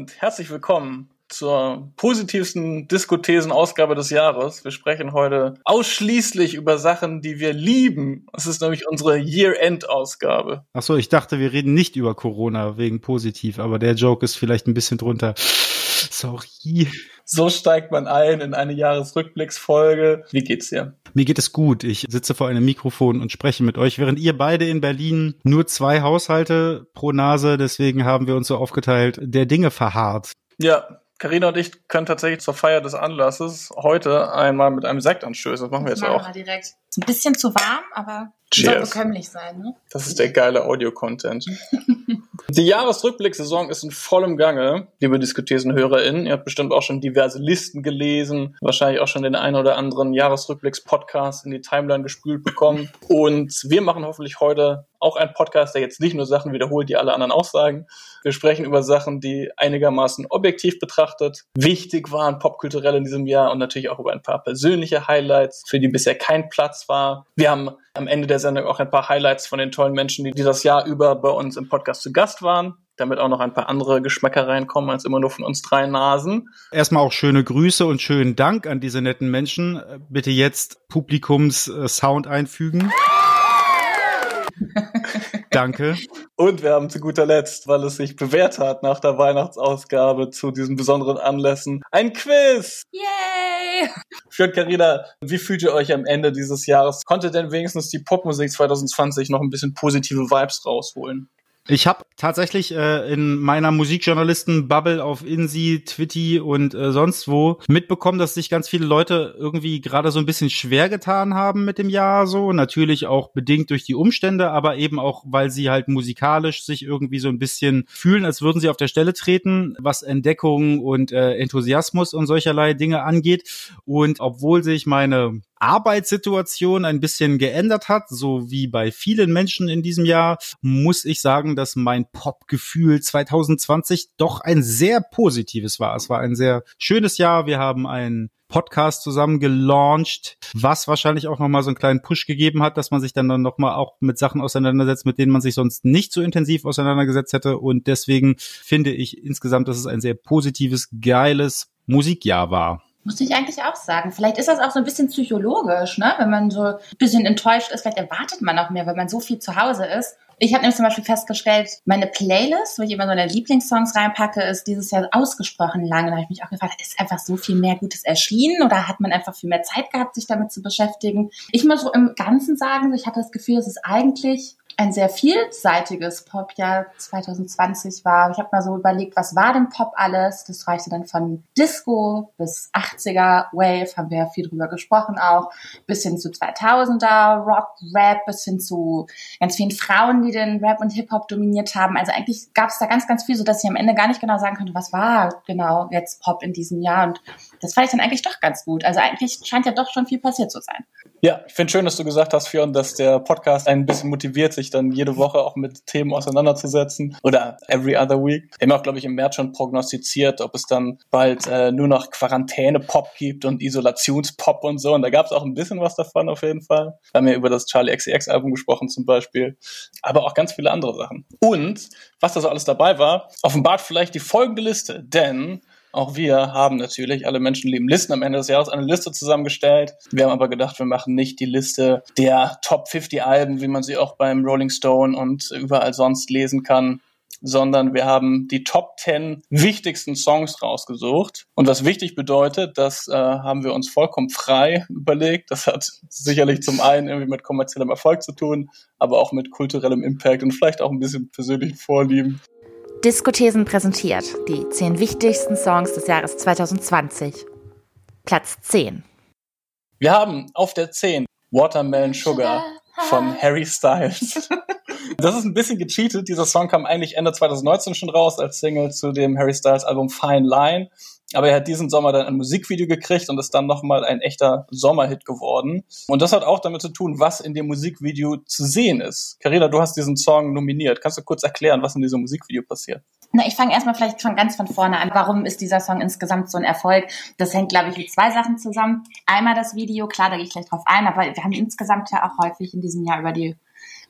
und herzlich willkommen zur positivsten Diskothesen-Ausgabe des Jahres. Wir sprechen heute ausschließlich über Sachen, die wir lieben. Es ist nämlich unsere Year-End-Ausgabe. Ach so, ich dachte, wir reden nicht über Corona wegen positiv, aber der Joke ist vielleicht ein bisschen drunter. Sorry. So steigt man ein in eine Jahresrückblicksfolge. Wie geht's dir? Mir geht es gut. Ich sitze vor einem Mikrofon und spreche mit euch, während ihr beide in Berlin nur zwei Haushalte pro Nase, deswegen haben wir uns so aufgeteilt, der Dinge verharrt. Ja, Carina und ich können tatsächlich zur Feier des Anlasses heute einmal mit einem Sekt anstößen. Das machen wir jetzt machen auch. Wir direkt. Ist ein bisschen zu warm, aber Cheers. soll bekömmlich sein. Ne? Das ist der geile Audio-Content. Die Jahresrückblicksaison ist in vollem Gange, liebe Diskutesen-HörerInnen. Ihr habt bestimmt auch schon diverse Listen gelesen, wahrscheinlich auch schon den einen oder anderen Jahresrückblicks-Podcast in die Timeline gespült bekommen. Und wir machen hoffentlich heute auch einen Podcast, der jetzt nicht nur Sachen wiederholt, die alle anderen auch sagen. Wir sprechen über Sachen, die einigermaßen objektiv betrachtet wichtig waren, popkulturell in diesem Jahr und natürlich auch über ein paar persönliche Highlights, für die bisher kein Platz war. Wir haben am Ende der Sendung auch ein paar Highlights von den tollen Menschen, die dieses Jahr über bei uns im Podcast zu Gast waren damit auch noch ein paar andere Geschmäcker reinkommen als immer nur von uns drei Nasen. Erstmal auch schöne Grüße und schönen Dank an diese netten Menschen. Bitte jetzt Publikums-Sound einfügen. Danke. Und wir haben zu guter Letzt, weil es sich bewährt hat nach der Weihnachtsausgabe zu diesen besonderen Anlässen, ein Quiz. Yay! Für Carina, wie fühlt ihr euch am Ende dieses Jahres? Konnte denn wenigstens die Popmusik 2020 noch ein bisschen positive Vibes rausholen? Ich habe tatsächlich äh, in meiner Musikjournalisten-Bubble auf Insi, Twitty und äh, sonst wo mitbekommen, dass sich ganz viele Leute irgendwie gerade so ein bisschen schwer getan haben mit dem Jahr so. Natürlich auch bedingt durch die Umstände, aber eben auch, weil sie halt musikalisch sich irgendwie so ein bisschen fühlen, als würden sie auf der Stelle treten, was Entdeckung und äh, Enthusiasmus und solcherlei Dinge angeht. Und obwohl sich meine Arbeitssituation ein bisschen geändert hat, so wie bei vielen Menschen in diesem Jahr, muss ich sagen, dass mein Popgefühl 2020 doch ein sehr positives war. Es war ein sehr schönes Jahr. Wir haben einen Podcast zusammen gelauncht, was wahrscheinlich auch nochmal so einen kleinen Push gegeben hat, dass man sich dann, dann nochmal auch mit Sachen auseinandersetzt, mit denen man sich sonst nicht so intensiv auseinandergesetzt hätte. Und deswegen finde ich insgesamt, dass es ein sehr positives, geiles Musikjahr war. Muss ich eigentlich auch sagen. Vielleicht ist das auch so ein bisschen psychologisch, ne? Wenn man so ein bisschen enttäuscht ist, vielleicht erwartet man auch mehr, wenn man so viel zu Hause ist. Ich habe nämlich zum Beispiel festgestellt, meine Playlist, wo ich immer so meine Lieblingssongs reinpacke, ist dieses Jahr ausgesprochen lang. Da habe ich mich auch gefragt, ist einfach so viel mehr Gutes erschienen oder hat man einfach viel mehr Zeit gehabt, sich damit zu beschäftigen? Ich muss so im Ganzen sagen, ich hatte das Gefühl, es ist eigentlich ein sehr vielseitiges Popjahr 2020 war. Ich habe mal so überlegt, was war denn Pop alles? Das reichte dann von Disco bis 80er Wave, haben wir ja viel drüber gesprochen auch, bis hin zu 2000er Rock, Rap, bis hin zu ganz vielen Frauen, die den Rap und Hip-Hop dominiert haben. Also eigentlich gab es da ganz, ganz viel, so dass ich am Ende gar nicht genau sagen konnte, was war genau jetzt Pop in diesem Jahr. Und das fand ich dann eigentlich doch ganz gut. Also eigentlich scheint ja doch schon viel passiert zu sein. Ja, ich finde schön, dass du gesagt hast, Fionn, dass der Podcast ein bisschen motiviert, sich dann jede Woche auch mit Themen auseinanderzusetzen. Oder every other week. Wir haben auch, glaube ich, im März schon prognostiziert, ob es dann bald äh, nur noch Quarantäne-Pop gibt und Isolations-Pop und so. Und da gab es auch ein bisschen was davon auf jeden Fall. Wir haben ja über das Charlie XCX-Album gesprochen zum Beispiel. Aber auch ganz viele andere Sachen. Und was da so alles dabei war, offenbart vielleicht die folgende Liste. Denn auch wir haben natürlich, alle Menschen lieben Listen am Ende des Jahres, eine Liste zusammengestellt. Wir haben aber gedacht, wir machen nicht die Liste der Top 50 Alben, wie man sie auch beim Rolling Stone und überall sonst lesen kann, sondern wir haben die Top 10 wichtigsten Songs rausgesucht. Und was wichtig bedeutet, das äh, haben wir uns vollkommen frei überlegt. Das hat sicherlich zum einen irgendwie mit kommerziellem Erfolg zu tun, aber auch mit kulturellem Impact und vielleicht auch ein bisschen persönlichen Vorlieben. Diskothesen präsentiert die zehn wichtigsten Songs des Jahres 2020. Platz 10. Wir haben auf der 10 Watermelon Sugar von Harry Styles. Das ist ein bisschen gecheatet. Dieser Song kam eigentlich Ende 2019 schon raus als Single zu dem Harry Styles Album Fine Line. Aber er hat diesen Sommer dann ein Musikvideo gekriegt und ist dann nochmal ein echter Sommerhit geworden. Und das hat auch damit zu tun, was in dem Musikvideo zu sehen ist. Carina, du hast diesen Song nominiert. Kannst du kurz erklären, was in diesem Musikvideo passiert? Na, ich fange erstmal vielleicht schon ganz von vorne an. Warum ist dieser Song insgesamt so ein Erfolg? Das hängt, glaube ich, mit zwei Sachen zusammen. Einmal das Video, klar, da gehe ich gleich drauf ein, aber wir haben insgesamt ja auch häufig in diesem Jahr über die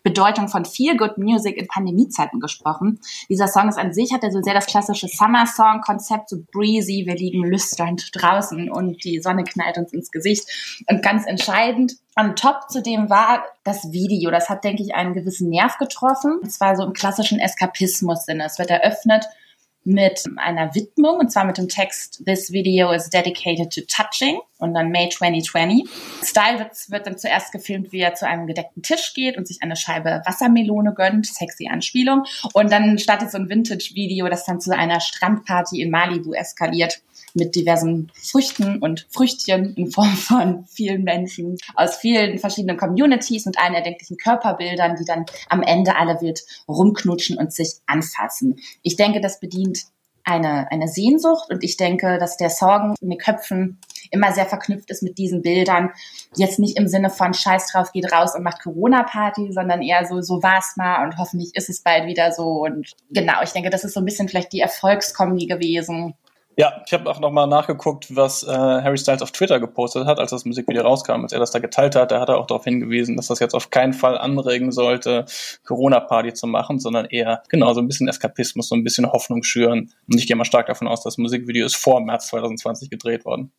Bedeutung von Feel Good Music in Pandemiezeiten gesprochen. Dieser Song ist an sich, hat er so sehr das klassische Summer-Song-Konzept, so breezy, wir liegen lüsternd draußen und die Sonne knallt uns ins Gesicht. Und ganz entscheidend, am Top zudem war das Video. Das hat, denke ich, einen gewissen Nerv getroffen. Es war so im klassischen Eskapismus-Sinne. Es wird eröffnet mit einer Widmung und zwar mit dem Text This video is dedicated to touching und dann May 2020. Style wird, wird dann zuerst gefilmt, wie er zu einem gedeckten Tisch geht und sich eine Scheibe Wassermelone gönnt, sexy Anspielung und dann startet so ein Vintage-Video, das dann zu einer Strandparty in Malibu eskaliert mit diversen Früchten und Früchtchen in Form von vielen Menschen aus vielen verschiedenen Communities und allen erdenklichen Körperbildern, die dann am Ende alle wild rumknutschen und sich anfassen. Ich denke, das bedient eine, eine Sehnsucht und ich denke, dass der Sorgen in den Köpfen immer sehr verknüpft ist mit diesen Bildern. Jetzt nicht im Sinne von Scheiß drauf, geht raus und macht Corona-Party, sondern eher so, so war's mal und hoffentlich ist es bald wieder so. Und genau, ich denke, das ist so ein bisschen vielleicht die Erfolgskombi gewesen ja, ich habe auch nochmal nachgeguckt, was äh, Harry Styles auf Twitter gepostet hat, als das Musikvideo rauskam, als er das da geteilt hat. Da hat er auch darauf hingewiesen, dass das jetzt auf keinen Fall anregen sollte, Corona-Party zu machen, sondern eher genau so ein bisschen Eskapismus, so ein bisschen Hoffnung schüren. Und ich gehe mal stark davon aus, das Musikvideo ist vor März 2020 gedreht worden.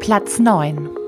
Platz 9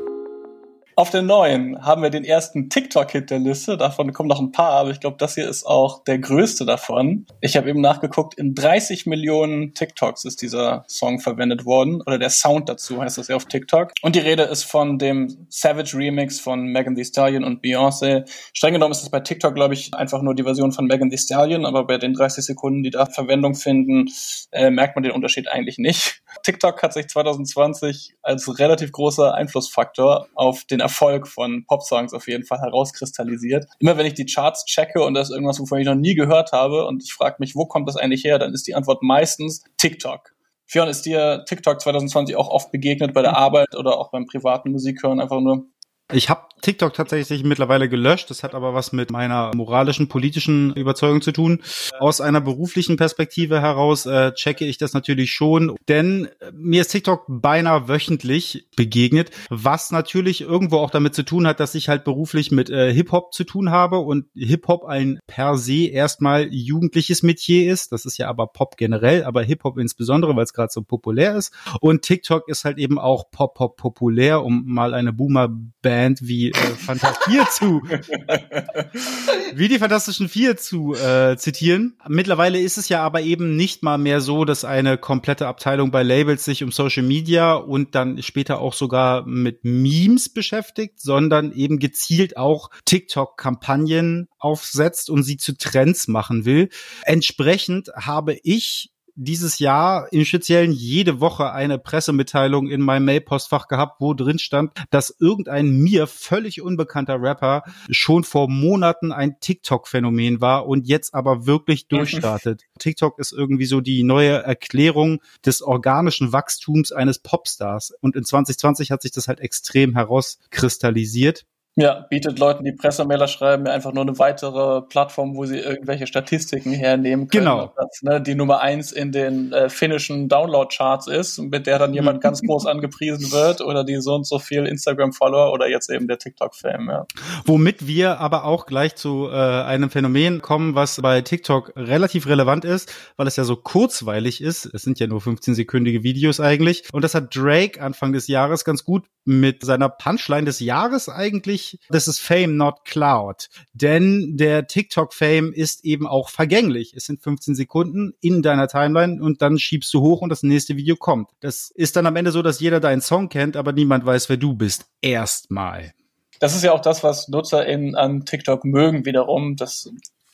auf der neuen haben wir den ersten TikTok-Hit der Liste. Davon kommen noch ein paar, aber ich glaube, das hier ist auch der größte davon. Ich habe eben nachgeguckt, in 30 Millionen TikToks ist dieser Song verwendet worden. Oder der Sound dazu heißt das ja auf TikTok. Und die Rede ist von dem Savage Remix von Megan Thee Stallion und Beyoncé. Streng genommen ist es bei TikTok, glaube ich, einfach nur die Version von Megan Thee Stallion, aber bei den 30 Sekunden, die da Verwendung finden, äh, merkt man den Unterschied eigentlich nicht. TikTok hat sich 2020 als relativ großer Einflussfaktor auf den Erfolg von Popsongs auf jeden Fall herauskristallisiert. Immer wenn ich die Charts checke und das ist irgendwas, wovon ich noch nie gehört habe und ich frage mich, wo kommt das eigentlich her, dann ist die Antwort meistens TikTok. Fionn, ist dir TikTok 2020 auch oft begegnet bei der Arbeit oder auch beim privaten Musikhören einfach nur? Ich habe TikTok tatsächlich mittlerweile gelöscht. Das hat aber was mit meiner moralischen, politischen Überzeugung zu tun. Aus einer beruflichen Perspektive heraus äh, checke ich das natürlich schon, denn äh, mir ist TikTok beinahe wöchentlich begegnet, was natürlich irgendwo auch damit zu tun hat, dass ich halt beruflich mit äh, Hip-Hop zu tun habe und Hip-Hop ein per se erstmal jugendliches Metier ist. Das ist ja aber Pop generell, aber Hip-Hop insbesondere, weil es gerade so populär ist. Und TikTok ist halt eben auch Pop-Pop populär, um mal eine Boomer-Band Band wie äh, Fantastier zu, wie die Fantastischen Vier zu äh, zitieren. Mittlerweile ist es ja aber eben nicht mal mehr so, dass eine komplette Abteilung bei Labels sich um Social Media und dann später auch sogar mit Memes beschäftigt, sondern eben gezielt auch TikTok-Kampagnen aufsetzt und sie zu Trends machen will. Entsprechend habe ich dieses Jahr im Speziellen jede Woche eine Pressemitteilung in meinem Mailpostfach gehabt, wo drin stand, dass irgendein mir völlig unbekannter Rapper schon vor Monaten ein TikTok-Phänomen war und jetzt aber wirklich durchstartet. TikTok ist irgendwie so die neue Erklärung des organischen Wachstums eines Popstars. Und in 2020 hat sich das halt extrem herauskristallisiert. Ja, bietet Leuten, die Pressemailer schreiben, einfach nur eine weitere Plattform, wo sie irgendwelche Statistiken hernehmen können. Genau. Das, ne, die Nummer eins in den äh, finnischen Download-Charts ist, mit der dann jemand ganz groß angepriesen wird oder die so und so viel Instagram-Follower oder jetzt eben der TikTok-Fame. Ja. Womit wir aber auch gleich zu äh, einem Phänomen kommen, was bei TikTok relativ relevant ist, weil es ja so kurzweilig ist. Es sind ja nur 15-sekündige Videos eigentlich. Und das hat Drake Anfang des Jahres ganz gut mit seiner Punchline des Jahres eigentlich, this is Fame, not Cloud. Denn der TikTok-Fame ist eben auch vergänglich. Es sind 15 Sekunden in deiner Timeline und dann schiebst du hoch und das nächste Video kommt. Das ist dann am Ende so, dass jeder deinen Song kennt, aber niemand weiß, wer du bist. Erstmal. Das ist ja auch das, was NutzerInnen an TikTok mögen wiederum, dass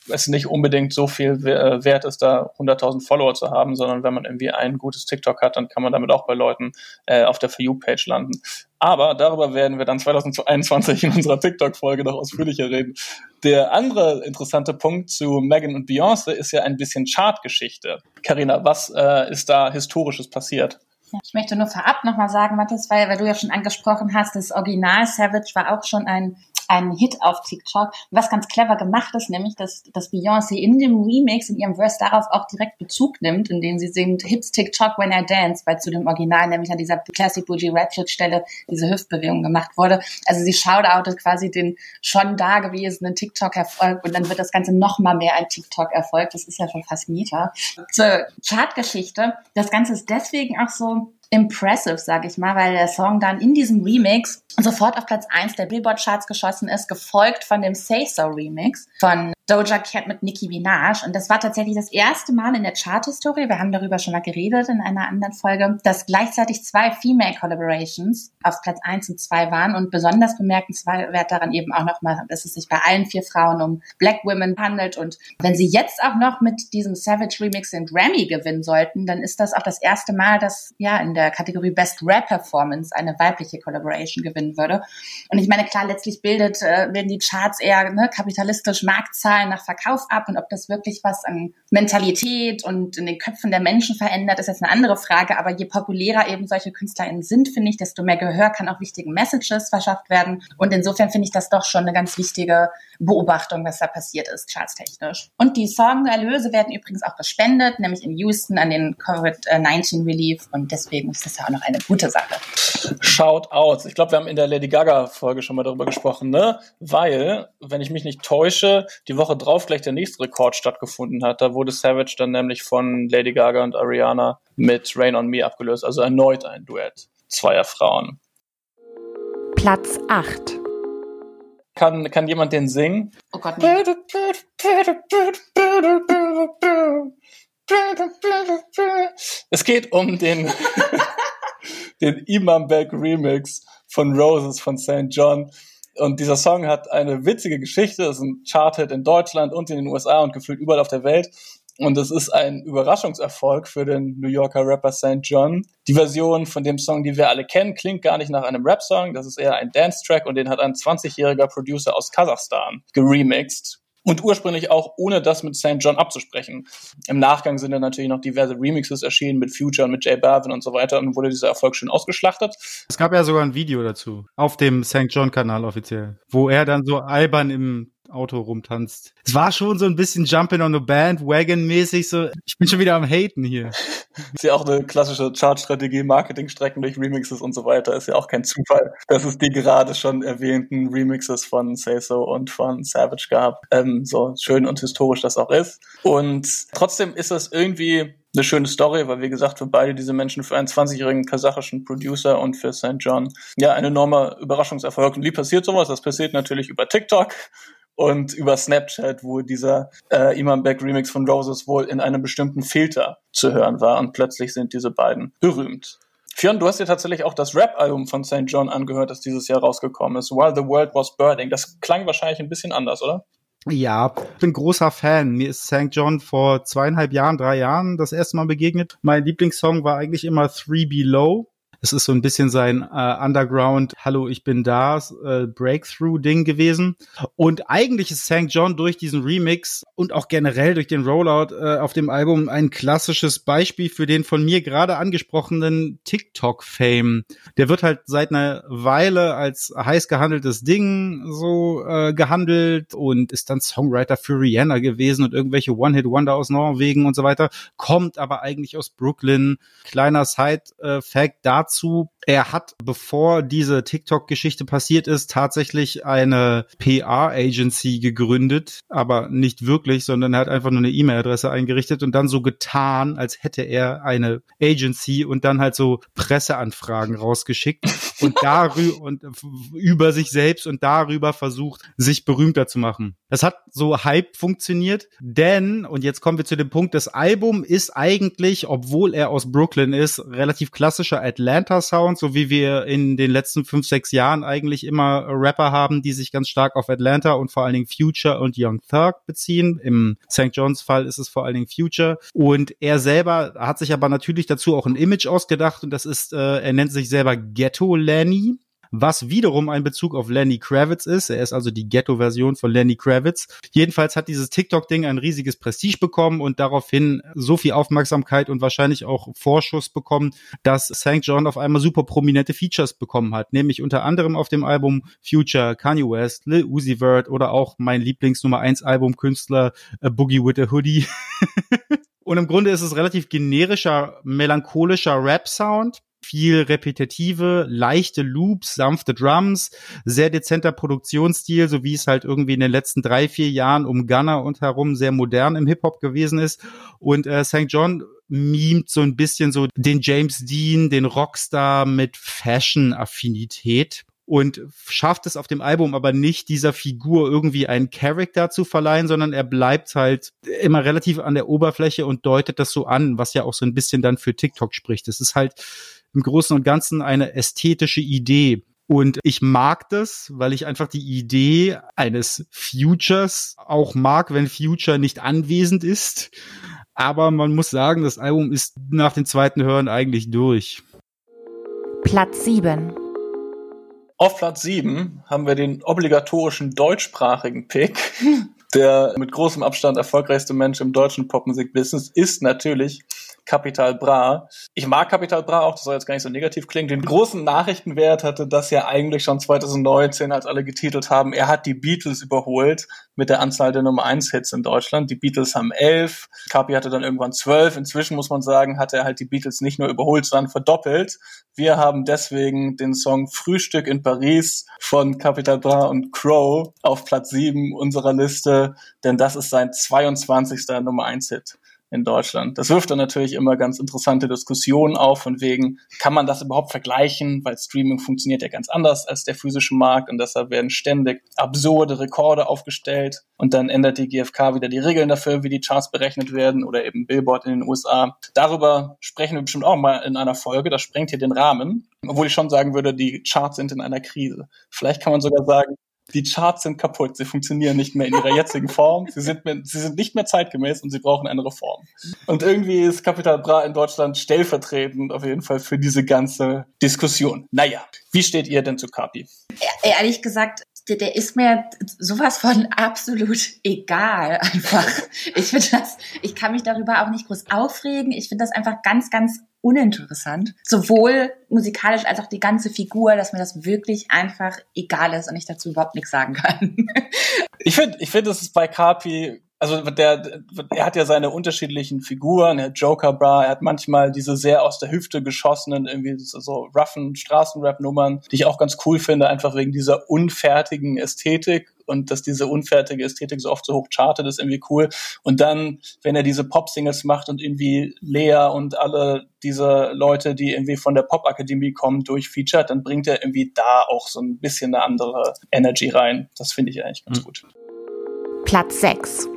es nicht unbedingt so viel äh, wert ist, da 100.000 Follower zu haben, sondern wenn man irgendwie ein gutes TikTok hat, dann kann man damit auch bei Leuten äh, auf der For You-Page landen. Aber darüber werden wir dann 2021 in unserer TikTok-Folge noch ausführlicher reden. Der andere interessante Punkt zu Megan und Beyoncé ist ja ein bisschen Chartgeschichte. Karina, was äh, ist da Historisches passiert? Ich möchte nur vorab nochmal sagen, Mathis, weil, weil du ja schon angesprochen hast, das Original Savage war auch schon ein einen Hit auf TikTok, was ganz clever gemacht ist, nämlich, dass, dass Beyoncé in dem Remix, in ihrem Verse darauf auch direkt Bezug nimmt, indem sie singt Hips TikTok When I Dance, weil zu dem Original, nämlich an dieser Classic Bougie Ratchet Stelle diese Hüftbewegung gemacht wurde. Also sie shoutoutet quasi den schon dagewesenen TikTok-Erfolg und dann wird das Ganze noch mal mehr ein TikTok-Erfolg. Das ist ja schon fast Mieter. Zur Chartgeschichte. Das Ganze ist deswegen auch so impressive, sag ich mal, weil der Song dann in diesem Remix sofort auf Platz 1 der Billboard-Charts geschossen ist, gefolgt von dem Say So Remix von Doja Cat mit Nicki Minaj. Und das war tatsächlich das erste Mal in der Chart-Historie, wir haben darüber schon mal geredet in einer anderen Folge, dass gleichzeitig zwei Female Collaborations auf Platz 1 und 2 waren. Und besonders bemerkenswert daran eben auch nochmal, dass es sich bei allen vier Frauen um Black Women handelt. Und wenn sie jetzt auch noch mit diesem Savage Remix den Grammy gewinnen sollten, dann ist das auch das erste Mal, dass ja in der Kategorie Best Rap Performance eine weibliche Collaboration gewinnen würde. Und ich meine, klar, letztlich bildet, äh, werden die Charts eher ne, kapitalistisch Marktzahlen nach Verkauf ab und ob das wirklich was an Mentalität und in den Köpfen der Menschen verändert, ist jetzt eine andere Frage. Aber je populärer eben solche KünstlerInnen sind, finde ich, desto mehr Gehör kann auch wichtigen Messages verschafft werden. Und insofern finde ich das doch schon eine ganz wichtige Beobachtung, was da passiert ist, chartstechnisch. Und die Songerlöse werden übrigens auch gespendet, nämlich in Houston an den Covid-19 Relief. Und deswegen ist das ja auch noch eine gute Sache. Shout out. Ich glaube, wir haben in der Lady Gaga Folge schon mal darüber gesprochen, ne? Weil, wenn ich mich nicht täusche, die Woche drauf gleich der nächste Rekord stattgefunden hat. Da wurde Savage dann nämlich von Lady Gaga und Ariana mit Rain on Me abgelöst. Also erneut ein Duett zweier Frauen. Platz 8. Kann, kann jemand den singen? Oh Gott, nee. Es geht um den, den Imam Beck Remix von Roses von St. John. Und dieser Song hat eine witzige Geschichte. Es ist ein Charthit in Deutschland und in den USA und gefühlt überall auf der Welt. Und es ist ein Überraschungserfolg für den New Yorker Rapper St. John. Die Version von dem Song, die wir alle kennen, klingt gar nicht nach einem Rap-Song. Das ist eher ein Dance-Track und den hat ein 20-jähriger Producer aus Kasachstan geremixed. Und ursprünglich auch ohne das mit St. John abzusprechen. Im Nachgang sind dann natürlich noch diverse Remixes erschienen mit Future und mit J Balvin und so weiter und wurde dieser Erfolg schön ausgeschlachtet. Es gab ja sogar ein Video dazu auf dem St. John Kanal offiziell, wo er dann so albern im Auto rumtanzt. Es war schon so ein bisschen Jumping on the Bandwagon mäßig so. Ich bin schon wieder am Haten hier. Ist ja auch eine klassische Chartstrategie, Marketingstrecken durch Remixes und so weiter. Ist ja auch kein Zufall, dass es die gerade schon erwähnten Remixes von Say So und von Savage gab. Ähm, so schön und historisch das auch ist. Und trotzdem ist es irgendwie eine schöne Story, weil wie gesagt, für beide diese Menschen, für einen 20-jährigen kasachischen Producer und für St. John, ja, ein enormer Überraschungserfolg. Und wie passiert sowas? Das passiert natürlich über TikTok und über Snapchat, wo dieser äh, Imam Beck Remix von Roses wohl in einem bestimmten Filter zu hören war und plötzlich sind diese beiden berühmt. Fionn, du hast dir tatsächlich auch das Rap-Album von St. John angehört, das dieses Jahr rausgekommen ist, While the World Was Burning. Das klang wahrscheinlich ein bisschen anders, oder? Ja, ich bin großer Fan. Mir ist St. John vor zweieinhalb Jahren, drei Jahren das erste Mal begegnet. Mein Lieblingssong war eigentlich immer Three Below. Es ist so ein bisschen sein äh, Underground, Hallo, ich bin da, äh, Breakthrough-Ding gewesen. Und eigentlich ist St. John durch diesen Remix und auch generell durch den Rollout äh, auf dem Album ein klassisches Beispiel für den von mir gerade angesprochenen TikTok-Fame. Der wird halt seit einer Weile als heiß gehandeltes Ding so äh, gehandelt und ist dann Songwriter für Rihanna gewesen und irgendwelche One-Hit-Wonder aus Norwegen und so weiter, kommt aber eigentlich aus Brooklyn. Kleiner Side-Fact dazu dazu, er hat, bevor diese TikTok-Geschichte passiert ist, tatsächlich eine PR-Agency gegründet, aber nicht wirklich, sondern er hat einfach nur eine E-Mail-Adresse eingerichtet und dann so getan, als hätte er eine Agency und dann halt so Presseanfragen rausgeschickt und darüber und über sich selbst und darüber versucht, sich berühmter zu machen. Das hat so Hype funktioniert, denn, und jetzt kommen wir zu dem Punkt, das Album ist eigentlich, obwohl er aus Brooklyn ist, relativ klassischer Atlanta-Sound, so wie wir in den letzten fünf, sechs Jahren eigentlich immer Rapper haben, die sich ganz stark auf Atlanta und vor allen Dingen Future und Young Thug beziehen. Im St. John's Fall ist es vor allen Dingen Future. Und er selber hat sich aber natürlich dazu auch ein Image ausgedacht und das ist, äh, er nennt sich selber Ghetto Lenny was wiederum ein Bezug auf Lenny Kravitz ist. Er ist also die Ghetto-Version von Lenny Kravitz. Jedenfalls hat dieses TikTok-Ding ein riesiges Prestige bekommen und daraufhin so viel Aufmerksamkeit und wahrscheinlich auch Vorschuss bekommen, dass St. John auf einmal super prominente Features bekommen hat, nämlich unter anderem auf dem Album Future, Kanye West, Lil Uzi Vert oder auch mein Lieblings Nummer 1 Albumkünstler äh, Boogie with a Hoodie. und im Grunde ist es relativ generischer, melancholischer Rap-Sound viel repetitive, leichte Loops, sanfte Drums, sehr dezenter Produktionsstil, so wie es halt irgendwie in den letzten drei, vier Jahren um Gunner und herum sehr modern im Hip-Hop gewesen ist. Und äh, St. John mimt so ein bisschen so den James Dean, den Rockstar mit Fashion-Affinität und schafft es auf dem Album aber nicht, dieser Figur irgendwie einen Charakter zu verleihen, sondern er bleibt halt immer relativ an der Oberfläche und deutet das so an, was ja auch so ein bisschen dann für TikTok spricht. Es ist halt im Großen und Ganzen eine ästhetische Idee. Und ich mag das, weil ich einfach die Idee eines Futures auch mag, wenn Future nicht anwesend ist. Aber man muss sagen, das Album ist nach dem zweiten Hören eigentlich durch. Platz 7. Auf Platz 7 haben wir den obligatorischen deutschsprachigen Pick. Der mit großem Abstand erfolgreichste Mensch im deutschen Popmusikbusiness ist natürlich Capital Bra. Ich mag Capital Bra auch, das soll jetzt gar nicht so negativ klingen. Den großen Nachrichtenwert hatte das ja eigentlich schon 2019, als alle getitelt haben, er hat die Beatles überholt mit der Anzahl der Nummer 1 Hits in Deutschland. Die Beatles haben elf, Capi hatte dann irgendwann zwölf. Inzwischen muss man sagen, hat er halt die Beatles nicht nur überholt, sondern verdoppelt. Wir haben deswegen den Song Frühstück in Paris von Capital Bra und Crow auf Platz 7 unserer Liste, denn das ist sein 22. Nummer 1 Hit in Deutschland. Das wirft dann natürlich immer ganz interessante Diskussionen auf, von wegen, kann man das überhaupt vergleichen, weil Streaming funktioniert ja ganz anders als der physische Markt und deshalb werden ständig absurde Rekorde aufgestellt und dann ändert die GfK wieder die Regeln dafür, wie die Charts berechnet werden oder eben Billboard in den USA. Darüber sprechen wir bestimmt auch mal in einer Folge, das sprengt hier den Rahmen, obwohl ich schon sagen würde, die Charts sind in einer Krise. Vielleicht kann man sogar sagen, die Charts sind kaputt, sie funktionieren nicht mehr in ihrer jetzigen Form, sie sind, mehr, sie sind nicht mehr zeitgemäß und sie brauchen eine Reform. Und irgendwie ist Capital Bra in Deutschland stellvertretend auf jeden Fall für diese ganze Diskussion. Naja, wie steht ihr denn zu Capi? Ehrlich gesagt, der, der ist mir sowas von absolut egal einfach. Ich finde das, ich kann mich darüber auch nicht groß aufregen. Ich finde das einfach ganz, ganz uninteressant. Sowohl musikalisch als auch die ganze Figur, dass mir das wirklich einfach egal ist und ich dazu überhaupt nichts sagen kann. ich finde, ich finde, es ist bei Carpi also der, er hat ja seine unterschiedlichen Figuren, er hat Joker Bra, er hat manchmal diese sehr aus der Hüfte geschossenen, irgendwie so roughen Straßenrap-Nummern, die ich auch ganz cool finde, einfach wegen dieser unfertigen Ästhetik und dass diese unfertige Ästhetik so oft so hoch chartet, ist irgendwie cool. Und dann, wenn er diese Pop-Singles macht und irgendwie Lea und alle diese Leute, die irgendwie von der Pop-Akademie kommen, durchfeatured, dann bringt er irgendwie da auch so ein bisschen eine andere Energy rein. Das finde ich eigentlich ganz mhm. gut. Platz 6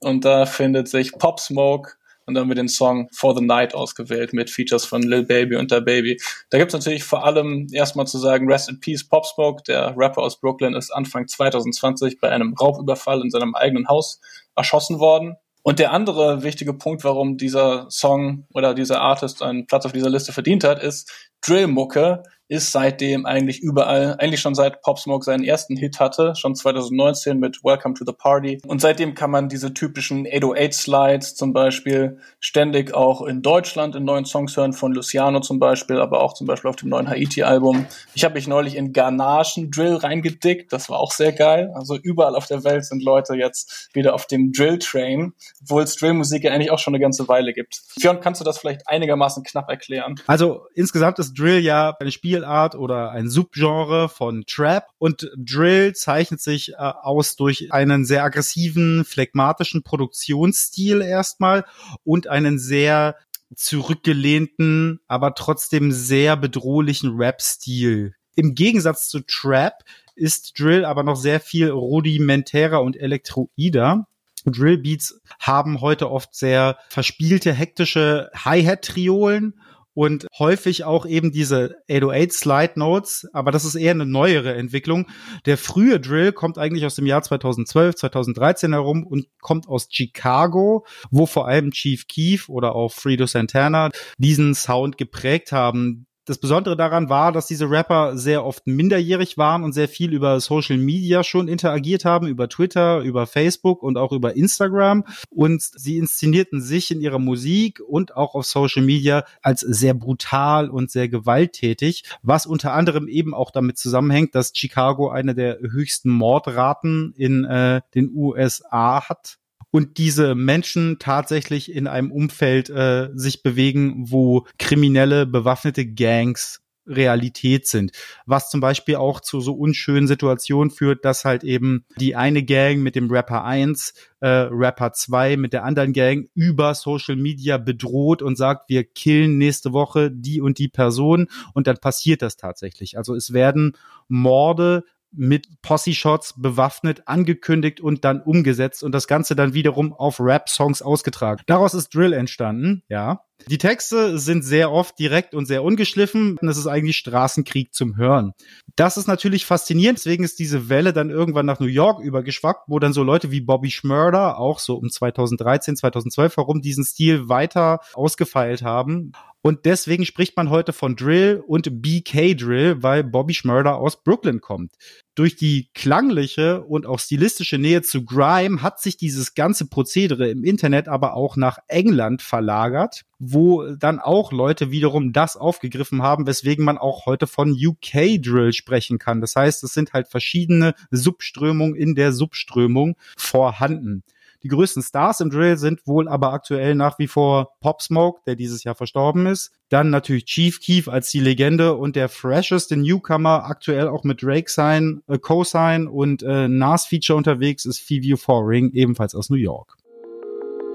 und da findet sich Pop Smoke und dann wir den Song For the Night ausgewählt mit Features von Lil Baby und Da Baby. Da gibt's natürlich vor allem erstmal zu sagen, Rest in Peace Pop Smoke, der Rapper aus Brooklyn, ist Anfang 2020 bei einem Raubüberfall in seinem eigenen Haus erschossen worden. Und der andere wichtige Punkt, warum dieser Song oder dieser Artist einen Platz auf dieser Liste verdient hat, ist Drillmucke ist seitdem eigentlich überall, eigentlich schon seit Pop Smoke seinen ersten Hit hatte, schon 2019 mit Welcome to the Party. Und seitdem kann man diese typischen 808 Slides zum Beispiel ständig auch in Deutschland in neuen Songs hören, von Luciano zum Beispiel, aber auch zum Beispiel auf dem neuen Haiti-Album. Ich habe mich neulich in Garnaschen Drill reingedickt, das war auch sehr geil. Also überall auf der Welt sind Leute jetzt wieder auf dem Drill-Train, obwohl es Drill-Musik ja eigentlich auch schon eine ganze Weile gibt. Fionn, kannst du das vielleicht einigermaßen knapp erklären? Also insgesamt ist Drill ja eine Spiel Spielart oder ein Subgenre von Trap. Und Drill zeichnet sich äh, aus durch einen sehr aggressiven, phlegmatischen Produktionsstil erstmal und einen sehr zurückgelehnten, aber trotzdem sehr bedrohlichen Rap-Stil. Im Gegensatz zu Trap ist Drill aber noch sehr viel rudimentärer und elektroider. Drillbeats haben heute oft sehr verspielte, hektische Hi-Hat-Triolen und häufig auch eben diese 808 Slide Notes, aber das ist eher eine neuere Entwicklung. Der frühe Drill kommt eigentlich aus dem Jahr 2012, 2013 herum und kommt aus Chicago, wo vor allem Chief Keef oder auch Fredo Santana diesen Sound geprägt haben. Das Besondere daran war, dass diese Rapper sehr oft minderjährig waren und sehr viel über Social Media schon interagiert haben, über Twitter, über Facebook und auch über Instagram. Und sie inszenierten sich in ihrer Musik und auch auf Social Media als sehr brutal und sehr gewalttätig, was unter anderem eben auch damit zusammenhängt, dass Chicago eine der höchsten Mordraten in äh, den USA hat und diese Menschen tatsächlich in einem Umfeld äh, sich bewegen, wo kriminelle, bewaffnete Gangs Realität sind. Was zum Beispiel auch zu so unschönen Situationen führt, dass halt eben die eine Gang mit dem Rapper 1, äh, Rapper 2 mit der anderen Gang über Social Media bedroht und sagt, wir killen nächste Woche die und die Person und dann passiert das tatsächlich. Also es werden Morde mit Posse-Shots bewaffnet, angekündigt und dann umgesetzt und das Ganze dann wiederum auf Rap-Songs ausgetragen. Daraus ist Drill entstanden, ja. Die Texte sind sehr oft direkt und sehr ungeschliffen. Das ist eigentlich Straßenkrieg zum Hören. Das ist natürlich faszinierend. Deswegen ist diese Welle dann irgendwann nach New York übergeschwappt, wo dann so Leute wie Bobby Schmurder auch so um 2013, 2012 herum diesen Stil weiter ausgefeilt haben. Und deswegen spricht man heute von Drill und BK Drill, weil Bobby Schmurder aus Brooklyn kommt. Durch die klangliche und auch stilistische Nähe zu Grime hat sich dieses ganze Prozedere im Internet aber auch nach England verlagert, wo dann auch Leute wiederum das aufgegriffen haben, weswegen man auch heute von UK Drill sprechen kann. Das heißt, es sind halt verschiedene Subströmungen in der Subströmung vorhanden. Die größten Stars im Drill sind wohl aber aktuell nach wie vor Pop Smoke, der dieses Jahr verstorben ist. Dann natürlich Chief Keef als die Legende und der fresheste Newcomer aktuell auch mit Drake sein, äh, Co-Sign und äh, Nas Feature unterwegs ist Phoebe Foring, ebenfalls aus New York.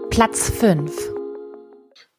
Platz 5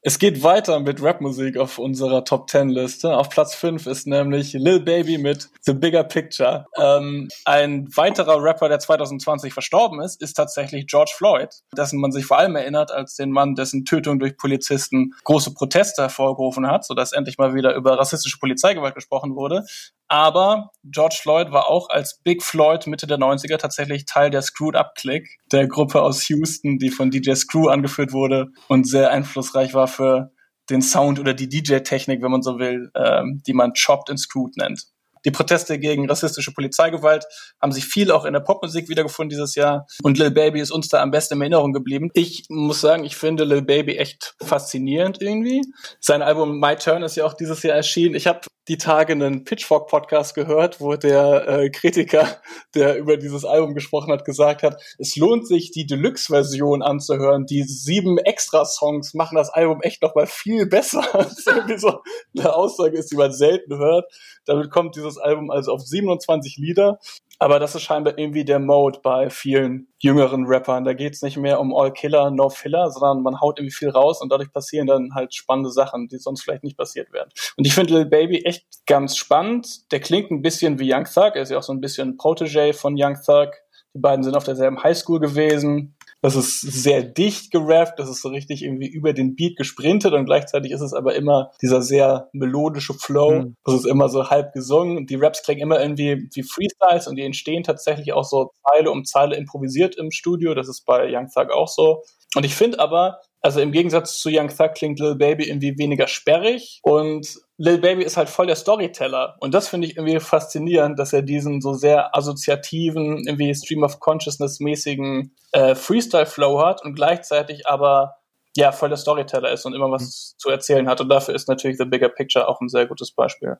es geht weiter mit Rapmusik auf unserer Top 10 Liste. Auf Platz 5 ist nämlich Lil Baby mit The Bigger Picture. Ähm, ein weiterer Rapper, der 2020 verstorben ist, ist tatsächlich George Floyd, dessen man sich vor allem erinnert als den Mann, dessen Tötung durch Polizisten große Proteste hervorgerufen hat, sodass endlich mal wieder über rassistische Polizeigewalt gesprochen wurde. Aber George Floyd war auch als Big Floyd Mitte der 90er tatsächlich Teil der Screwed Up Click, der Gruppe aus Houston, die von DJ Screw angeführt wurde und sehr einflussreich war für den Sound oder die DJ-Technik, wenn man so will, ähm, die man Chopped and Screwed nennt. Die Proteste gegen rassistische Polizeigewalt haben sich viel auch in der Popmusik wiedergefunden dieses Jahr. Und Lil Baby ist uns da am besten in Erinnerung geblieben. Ich muss sagen, ich finde Lil Baby echt faszinierend irgendwie. Sein Album My Turn ist ja auch dieses Jahr erschienen. Ich habe die Tage einen Pitchfork-Podcast gehört, wo der äh, Kritiker, der über dieses Album gesprochen hat, gesagt hat, es lohnt sich, die Deluxe-Version anzuhören. Die sieben Extra-Songs machen das Album echt noch mal viel besser. das irgendwie so eine Aussage ist, die man selten hört. Damit kommt dieses Album also auf 27 Lieder. Aber das ist scheinbar irgendwie der Mode bei vielen jüngeren Rappern. Da geht's nicht mehr um All Killer, No Filler, sondern man haut irgendwie viel raus und dadurch passieren dann halt spannende Sachen, die sonst vielleicht nicht passiert wären. Und ich finde Lil Baby echt ganz spannend. Der klingt ein bisschen wie Young Thug. Er ist ja auch so ein bisschen Protégé von Young Thug. Die beiden sind auf derselben Highschool gewesen. Das ist sehr dicht gerappt, das ist so richtig irgendwie über den Beat gesprintet und gleichzeitig ist es aber immer dieser sehr melodische Flow. Mhm. Das ist immer so halb gesungen. Die Raps klingen immer irgendwie wie Freestyles und die entstehen tatsächlich auch so Zeile um Zeile improvisiert im Studio. Das ist bei Young Thug auch so. Und ich finde aber, also im Gegensatz zu Young Thug klingt Lil Baby irgendwie weniger sperrig und Lil Baby ist halt voll der Storyteller. Und das finde ich irgendwie faszinierend, dass er diesen so sehr assoziativen, irgendwie Stream of Consciousness mäßigen äh, Freestyle-Flow hat und gleichzeitig aber ja voll der Storyteller ist und immer was mhm. zu erzählen hat. Und dafür ist natürlich The Bigger Picture auch ein sehr gutes Beispiel.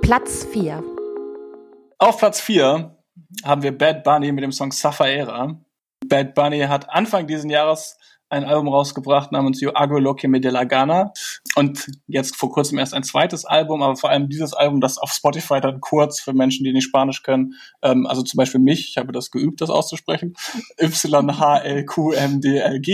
Platz 4. Auf Platz 4 haben wir Bad Bunny mit dem Song Safaera. Bad Bunny hat Anfang diesen Jahres ein Album rausgebracht namens Yo Hago Lo de la gana und jetzt vor kurzem erst ein zweites Album, aber vor allem dieses Album, das auf Spotify dann kurz für Menschen, die nicht Spanisch können, ähm, also zum Beispiel mich, ich habe das geübt, das auszusprechen, Y-H-L-Q-M-D-L-G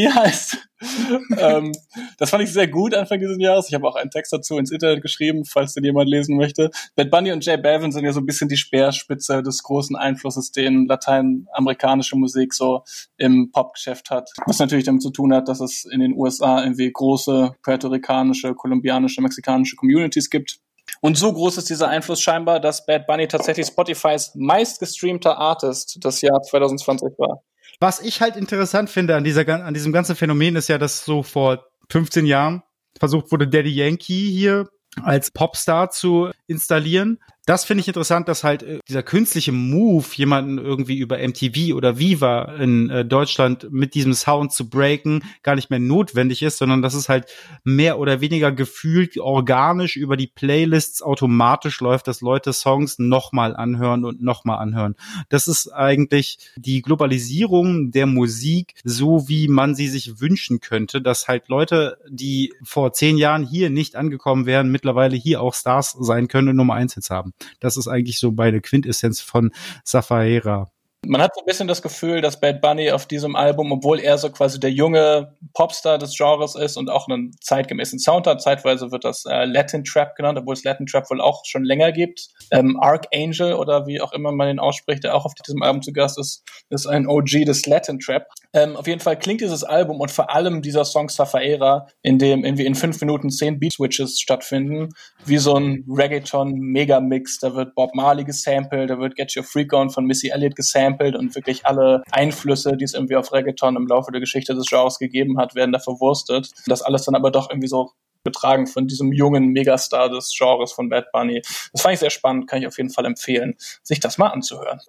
heißt. ähm, das fand ich sehr gut Anfang dieses Jahres. Ich habe auch einen Text dazu ins Internet geschrieben, falls den jemand lesen möchte. Bad Bunny und Jay Balvin sind ja so ein bisschen die Speerspitze des großen Einflusses, den lateinamerikanische Musik so im Popgeschäft hat. Was natürlich damit zu tun hat, dass es in den USA irgendwie große puerto-ricanische, kolumbianische, mexikanische Communities gibt. Und so groß ist dieser Einfluss scheinbar, dass Bad Bunny tatsächlich Spotifys meistgestreamter Artist des Jahr 2020 war. Was ich halt interessant finde an, dieser, an diesem ganzen Phänomen ist ja, dass so vor 15 Jahren versucht wurde, Daddy Yankee hier als Popstar zu installieren. Das finde ich interessant, dass halt äh, dieser künstliche Move, jemanden irgendwie über MTV oder Viva in äh, Deutschland mit diesem Sound zu breaken, gar nicht mehr notwendig ist, sondern dass es halt mehr oder weniger gefühlt organisch über die Playlists automatisch läuft, dass Leute Songs nochmal anhören und nochmal anhören. Das ist eigentlich die Globalisierung der Musik, so wie man sie sich wünschen könnte, dass halt Leute, die vor zehn Jahren hier nicht angekommen wären, mittlerweile hier auch Stars sein können und Nummer eins Hits haben. Das ist eigentlich so meine Quintessenz von Safaera. Man hat so ein bisschen das Gefühl, dass Bad Bunny auf diesem Album, obwohl er so quasi der junge Popstar des Genres ist und auch einen zeitgemäßen Sound hat, zeitweise wird das äh, Latin Trap genannt, obwohl es Latin Trap wohl auch schon länger gibt. Ähm, Archangel oder wie auch immer man ihn ausspricht, der auch auf diesem Album zu Gast ist, ist ein OG des Latin Trap. Ähm, auf jeden Fall klingt dieses Album und vor allem dieser Song Safaera, in dem irgendwie in fünf Minuten zehn Beat Switches stattfinden, wie so ein Reggaeton-Megamix. Da wird Bob Marley gesampelt, da wird Get Your Freak On von Missy Elliott gesampelt, gesampelt und wirklich alle Einflüsse, die es irgendwie auf Reggaeton im Laufe der Geschichte des Genres gegeben hat, werden da verwurstet. Das alles dann aber doch irgendwie so getragen von diesem jungen Megastar des Genres von Bad Bunny. Das fand ich sehr spannend, kann ich auf jeden Fall empfehlen, sich das mal anzuhören.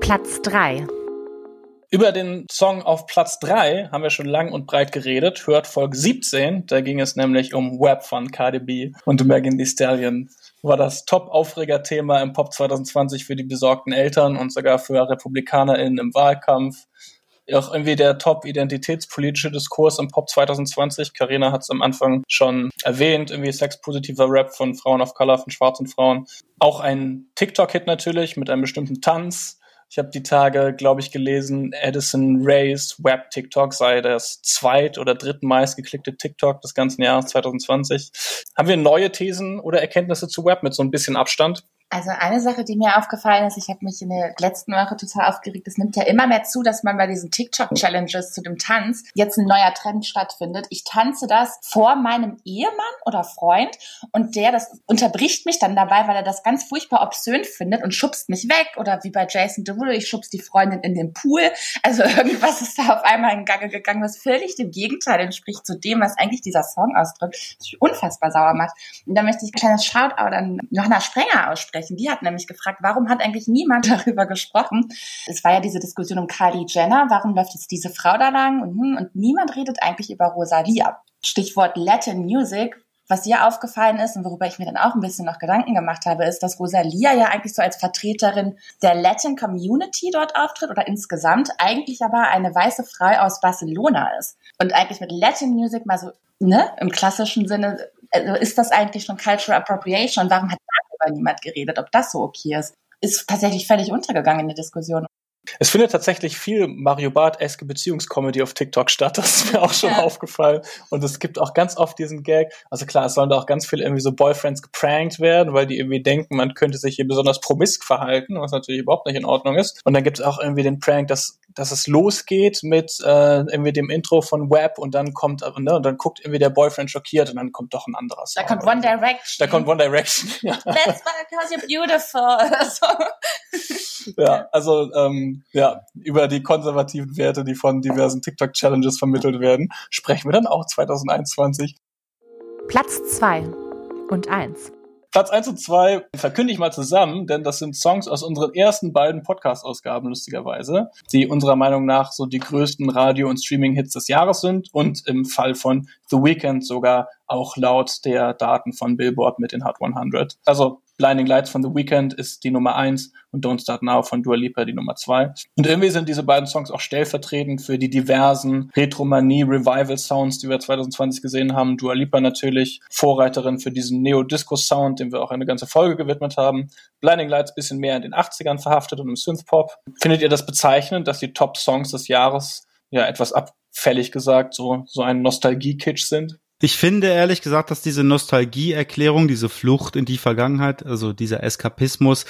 Platz 3 über den Song auf Platz 3 haben wir schon lang und breit geredet. Hört Folge 17. Da ging es nämlich um Web von Cardi B und Megan Thee Stallion. War das Top-Aufreger-Thema im Pop 2020 für die besorgten Eltern und sogar für RepublikanerInnen im Wahlkampf. Auch irgendwie der top-identitätspolitische Diskurs im Pop 2020. Karina hat es am Anfang schon erwähnt. Irgendwie sexpositiver Rap von Frauen of Color, von schwarzen Frauen. Auch ein TikTok-Hit natürlich mit einem bestimmten Tanz ich habe die Tage, glaube ich, gelesen, Edison Rays Web TikTok sei das zweit- oder drittmeist geklickte TikTok des ganzen Jahres 2020. Haben wir neue Thesen oder Erkenntnisse zu Web mit so ein bisschen Abstand? Also eine Sache, die mir aufgefallen ist, ich habe mich in der letzten Woche total aufgeregt, es nimmt ja immer mehr zu, dass man bei diesen TikTok-Challenges zu dem Tanz jetzt ein neuer Trend stattfindet. Ich tanze das vor meinem Ehemann oder Freund und der, das unterbricht mich dann dabei, weil er das ganz furchtbar obszön findet und schubst mich weg oder wie bei Jason Derulo, ich schubst die Freundin in den Pool. Also irgendwas ist da auf einmal in Gange gegangen, was völlig dem Gegenteil entspricht zu dem, was eigentlich dieser Song ausdrückt, was mich unfassbar sauer macht. Und da möchte ich ein kleines Shoutout an Johanna Sprenger aussprechen sprechen. Die hat nämlich gefragt, warum hat eigentlich niemand darüber gesprochen? Es war ja diese Diskussion um Kylie Jenner, warum läuft jetzt diese Frau da lang? Und, hm, und niemand redet eigentlich über Rosalia. Stichwort Latin Music, was ihr aufgefallen ist und worüber ich mir dann auch ein bisschen noch Gedanken gemacht habe, ist, dass Rosalia ja eigentlich so als Vertreterin der Latin Community dort auftritt oder insgesamt eigentlich aber eine weiße Frau aus Barcelona ist und eigentlich mit Latin Music mal so, ne, im klassischen Sinne, also ist das eigentlich schon Cultural Appropriation? Warum hat darüber niemand geredet, ob das so okay ist. Ist tatsächlich völlig untergegangen in der Diskussion. Es findet tatsächlich viel Mario Barth-eske Beziehungscomedy auf TikTok statt. Das ist mir auch schon ja. aufgefallen. Und es gibt auch ganz oft diesen Gag. Also klar, es sollen da auch ganz viele irgendwie so Boyfriends geprankt werden, weil die irgendwie denken, man könnte sich hier besonders promisk verhalten, was natürlich überhaupt nicht in Ordnung ist. Und dann gibt es auch irgendwie den Prank, dass dass es losgeht mit äh, irgendwie dem Intro von Web und dann kommt ne, und dann guckt irgendwie der Boyfriend schockiert und dann kommt doch ein anderer Song. Da kommt One Direction. Da kommt One Direction. Ja. That's because you're beautiful. ja, also ähm, ja, über die konservativen Werte, die von diversen TikTok-Challenges vermittelt werden, sprechen wir dann auch 2021. Platz zwei und eins. Platz 1 und 2 verkünde ich mal zusammen, denn das sind Songs aus unseren ersten beiden Podcast-Ausgaben, lustigerweise, die unserer Meinung nach so die größten Radio- und Streaming-Hits des Jahres sind und im Fall von The Weeknd sogar auch laut der Daten von Billboard mit den Hot 100. Also Blinding Lights von The Weeknd ist die Nummer eins und Don't Start Now von Dua Lipa die Nummer zwei. Und irgendwie sind diese beiden Songs auch stellvertretend für die diversen Retromanie-Revival-Sounds, die wir 2020 gesehen haben. Dua Lipa natürlich Vorreiterin für diesen Neo-Disco-Sound, dem wir auch eine ganze Folge gewidmet haben. Blinding Lights bisschen mehr in den 80ern verhaftet und im Synthpop. Findet ihr das bezeichnend, dass die Top-Songs des Jahres ja etwas abfällig gesagt so, so ein Nostalgie-Kitsch sind? Ich finde ehrlich gesagt, dass diese Nostalgieerklärung, diese Flucht in die Vergangenheit, also dieser Eskapismus,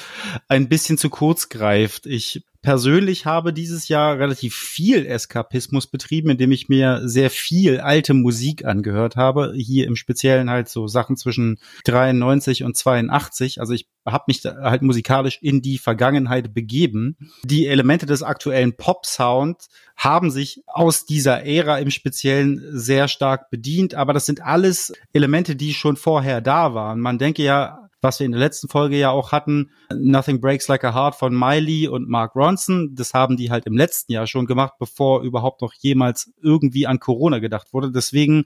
ein bisschen zu kurz greift. Ich persönlich habe dieses Jahr relativ viel Eskapismus betrieben, indem ich mir sehr viel alte Musik angehört habe. Hier im Speziellen halt so Sachen zwischen 93 und 82. Also ich habe mich halt musikalisch in die Vergangenheit begeben. Die Elemente des aktuellen Pop-Sound haben sich aus dieser Ära im Speziellen sehr stark bedient, aber das sind alles Elemente, die schon vorher da waren. Man denke ja was wir in der letzten Folge ja auch hatten, Nothing Breaks Like a Heart von Miley und Mark Ronson. Das haben die halt im letzten Jahr schon gemacht, bevor überhaupt noch jemals irgendwie an Corona gedacht wurde. Deswegen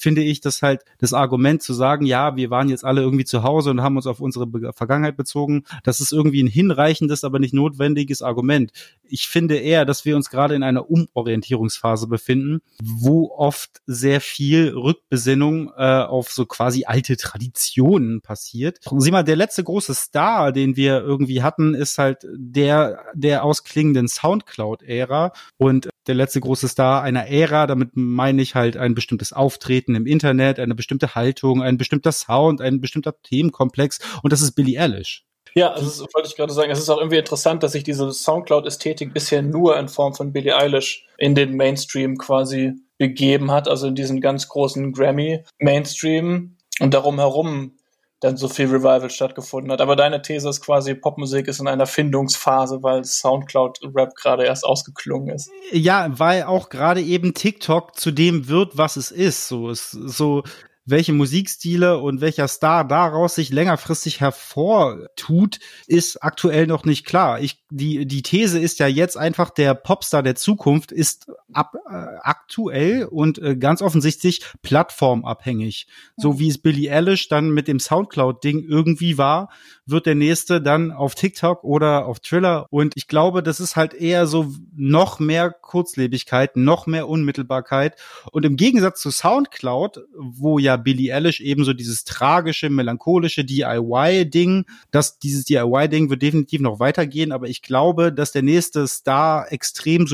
finde ich das halt das Argument zu sagen, ja, wir waren jetzt alle irgendwie zu Hause und haben uns auf unsere Be Vergangenheit bezogen. Das ist irgendwie ein hinreichendes, aber nicht notwendiges Argument. Ich finde eher, dass wir uns gerade in einer Umorientierungsphase befinden, wo oft sehr viel Rückbesinnung äh, auf so quasi alte Traditionen passiert. Sieh mal, der letzte große Star, den wir irgendwie hatten, ist halt der der ausklingenden Soundcloud-Ära und der letzte große Star einer Ära. Damit meine ich halt ein bestimmtes Auftreten im Internet, eine bestimmte Haltung, ein bestimmter Sound, ein bestimmter Themenkomplex. Und das ist Billie Eilish. Ja, also das wollte ich gerade sagen. Es ist auch irgendwie interessant, dass sich diese Soundcloud-Ästhetik bisher nur in Form von Billie Eilish in den Mainstream quasi begeben hat, also in diesen ganz großen Grammy-Mainstream. Und darum herum dann so viel Revival stattgefunden hat. Aber deine These ist quasi, Popmusik ist in einer Findungsphase, weil Soundcloud-Rap gerade erst ausgeklungen ist. Ja, weil auch gerade eben TikTok zu dem wird, was es ist. So, es, so welche Musikstile und welcher Star daraus sich längerfristig hervortut, ist aktuell noch nicht klar. Ich, die, die These ist ja jetzt einfach, der Popstar der Zukunft ist ab, äh, aktuell und äh, ganz offensichtlich plattformabhängig. So wie es Billie Eilish dann mit dem Soundcloud-Ding irgendwie war, wird der nächste dann auf TikTok oder auf Triller. Und ich glaube, das ist halt eher so noch mehr Kurzlebigkeit, noch mehr Unmittelbarkeit. Und im Gegensatz zu Soundcloud, wo ja Billie Eilish eben so dieses tragische, melancholische DIY-Ding, dass dieses DIY-Ding wird definitiv noch weitergehen, aber ich glaube, dass der nächste Star extrem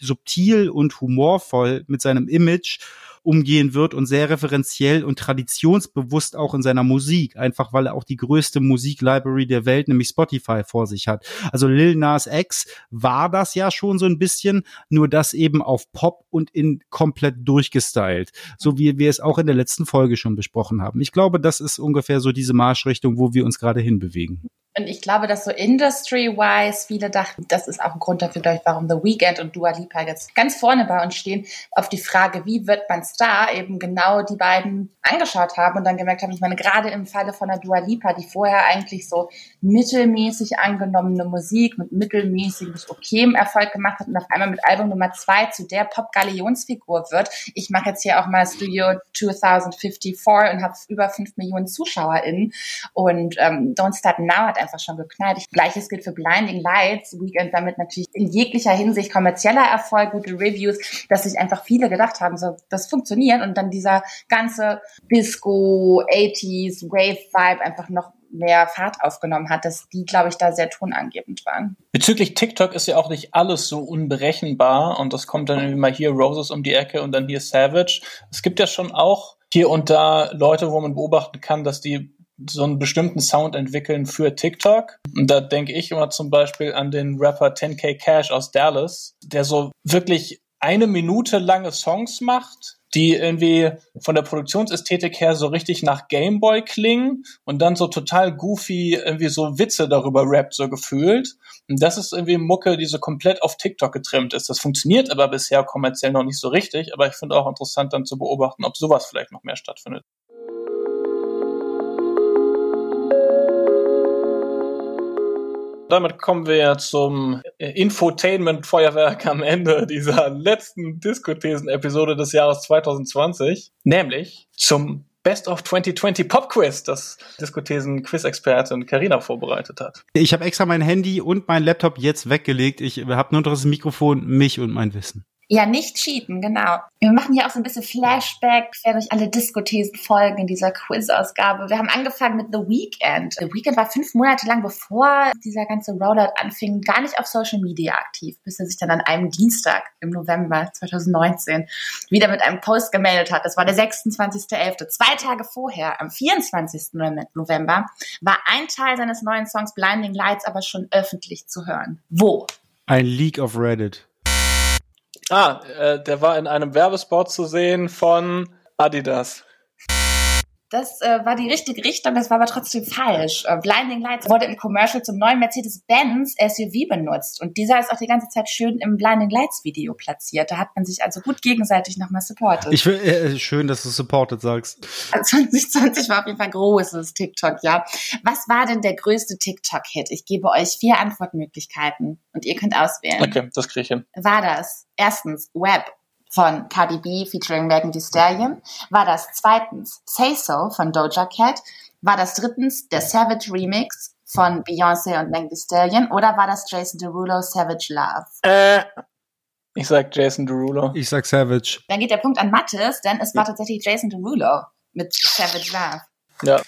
subtil und humorvoll mit seinem Image umgehen wird und sehr referenziell und traditionsbewusst auch in seiner Musik, einfach weil er auch die größte Musiklibrary der Welt, nämlich Spotify, vor sich hat. Also Lil Nas X war das ja schon so ein bisschen, nur das eben auf Pop und in komplett durchgestylt, so wie wir es auch in der letzten Folge schon besprochen haben. Ich glaube, das ist ungefähr so diese Marschrichtung, wo wir uns gerade hinbewegen. Und ich glaube, dass so industry-wise viele dachten, das ist auch ein Grund dafür, warum The Weeknd und Dua Lipa jetzt ganz vorne bei uns stehen, auf die Frage, wie wird man Star, eben genau die beiden angeschaut haben und dann gemerkt haben, ich meine, gerade im Falle von der Dua Lipa, die vorher eigentlich so mittelmäßig angenommene Musik mit mittelmäßigem bis okayem Erfolg gemacht hat und auf einmal mit Album Nummer zwei zu der Pop-Galionsfigur wird. Ich mache jetzt hier auch mal Studio 2054 und habe über fünf Millionen ZuschauerInnen und ähm, Don't Start Now hat einfach schon geknallt. Gleiches gilt für Blinding Lights. Weekend damit natürlich in jeglicher Hinsicht kommerzieller Erfolg, gute Reviews, dass sich einfach viele gedacht haben, so, das funktioniert und dann dieser ganze Disco, 80s, Wave Vibe einfach noch mehr Fahrt aufgenommen hat, dass die, glaube ich, da sehr tonangebend waren. Bezüglich TikTok ist ja auch nicht alles so unberechenbar und das kommt dann mal hier Roses um die Ecke und dann hier Savage. Es gibt ja schon auch hier und da Leute, wo man beobachten kann, dass die so einen bestimmten Sound entwickeln für TikTok. Und da denke ich immer zum Beispiel an den Rapper 10K Cash aus Dallas, der so wirklich eine Minute lange Songs macht, die irgendwie von der Produktionsästhetik her so richtig nach Gameboy klingen und dann so total goofy irgendwie so Witze darüber rappt, so gefühlt. Und das ist irgendwie Mucke, die so komplett auf TikTok getrimmt ist. Das funktioniert aber bisher kommerziell noch nicht so richtig, aber ich finde auch interessant dann zu beobachten, ob sowas vielleicht noch mehr stattfindet. Damit kommen wir zum Infotainment-Feuerwerk am Ende dieser letzten Diskothesen-Episode des Jahres 2020, nämlich zum Best of 2020 Pop Quiz, das Diskothesen-Quiz-Expertin Carina vorbereitet hat. Ich habe extra mein Handy und mein Laptop jetzt weggelegt. Ich habe nur noch das Mikrofon, mich und mein Wissen. Ja, nicht cheaten, genau. Wir machen hier auch so ein bisschen Flashback quer durch alle Diskothesen-Folgen in dieser Quiz-Ausgabe. Wir haben angefangen mit The Weeknd. The Weeknd war fünf Monate lang, bevor dieser ganze Rollout anfing, gar nicht auf Social Media aktiv, bis er sich dann an einem Dienstag im November 2019 wieder mit einem Post gemeldet hat. Das war der 26.11. Zwei Tage vorher, am 24. November, war ein Teil seines neuen Songs Blinding Lights aber schon öffentlich zu hören. Wo? Ein Leak of Reddit. Ah, äh, der war in einem Werbespot zu sehen von Adidas. Das äh, war die richtige Richtung, das war aber trotzdem falsch. Äh, Blinding Lights wurde im Commercial zum neuen Mercedes-Benz SUV benutzt und dieser ist auch die ganze Zeit schön im Blinding Lights Video platziert. Da hat man sich also gut gegenseitig nochmal supportet. Ich will, äh, schön, dass du supported sagst. 2020 war auf jeden Fall großes TikTok, ja. Was war denn der größte TikTok-Hit? Ich gebe euch vier Antwortmöglichkeiten und ihr könnt auswählen. Okay, das kriege ich hin. War das erstens Web von Cardi B featuring Megan Thee Stallion? War das zweitens Say So von Doja Cat? War das drittens der Savage Remix von Beyoncé und Megan Thee Stallion? Oder war das Jason Derulo Savage Love? Äh, ich sag Jason Derulo. Ich sag Savage. Dann geht der Punkt an Mattes, denn es war tatsächlich Jason Derulo mit Savage Love. Ja.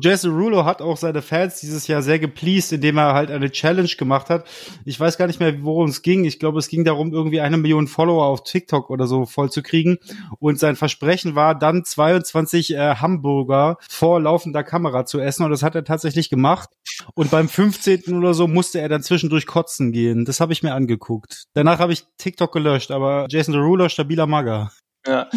Jason Rulo hat auch seine Fans dieses Jahr sehr gepleased, indem er halt eine Challenge gemacht hat. Ich weiß gar nicht mehr, worum es ging. Ich glaube, es ging darum, irgendwie eine Million Follower auf TikTok oder so voll zu kriegen. Und sein Versprechen war, dann 22 äh, Hamburger vor laufender Kamera zu essen. Und das hat er tatsächlich gemacht. Und beim 15. oder so musste er dann zwischendurch kotzen gehen. Das habe ich mir angeguckt. Danach habe ich TikTok gelöscht, aber Jason Derulo, stabiler Mager. Ja,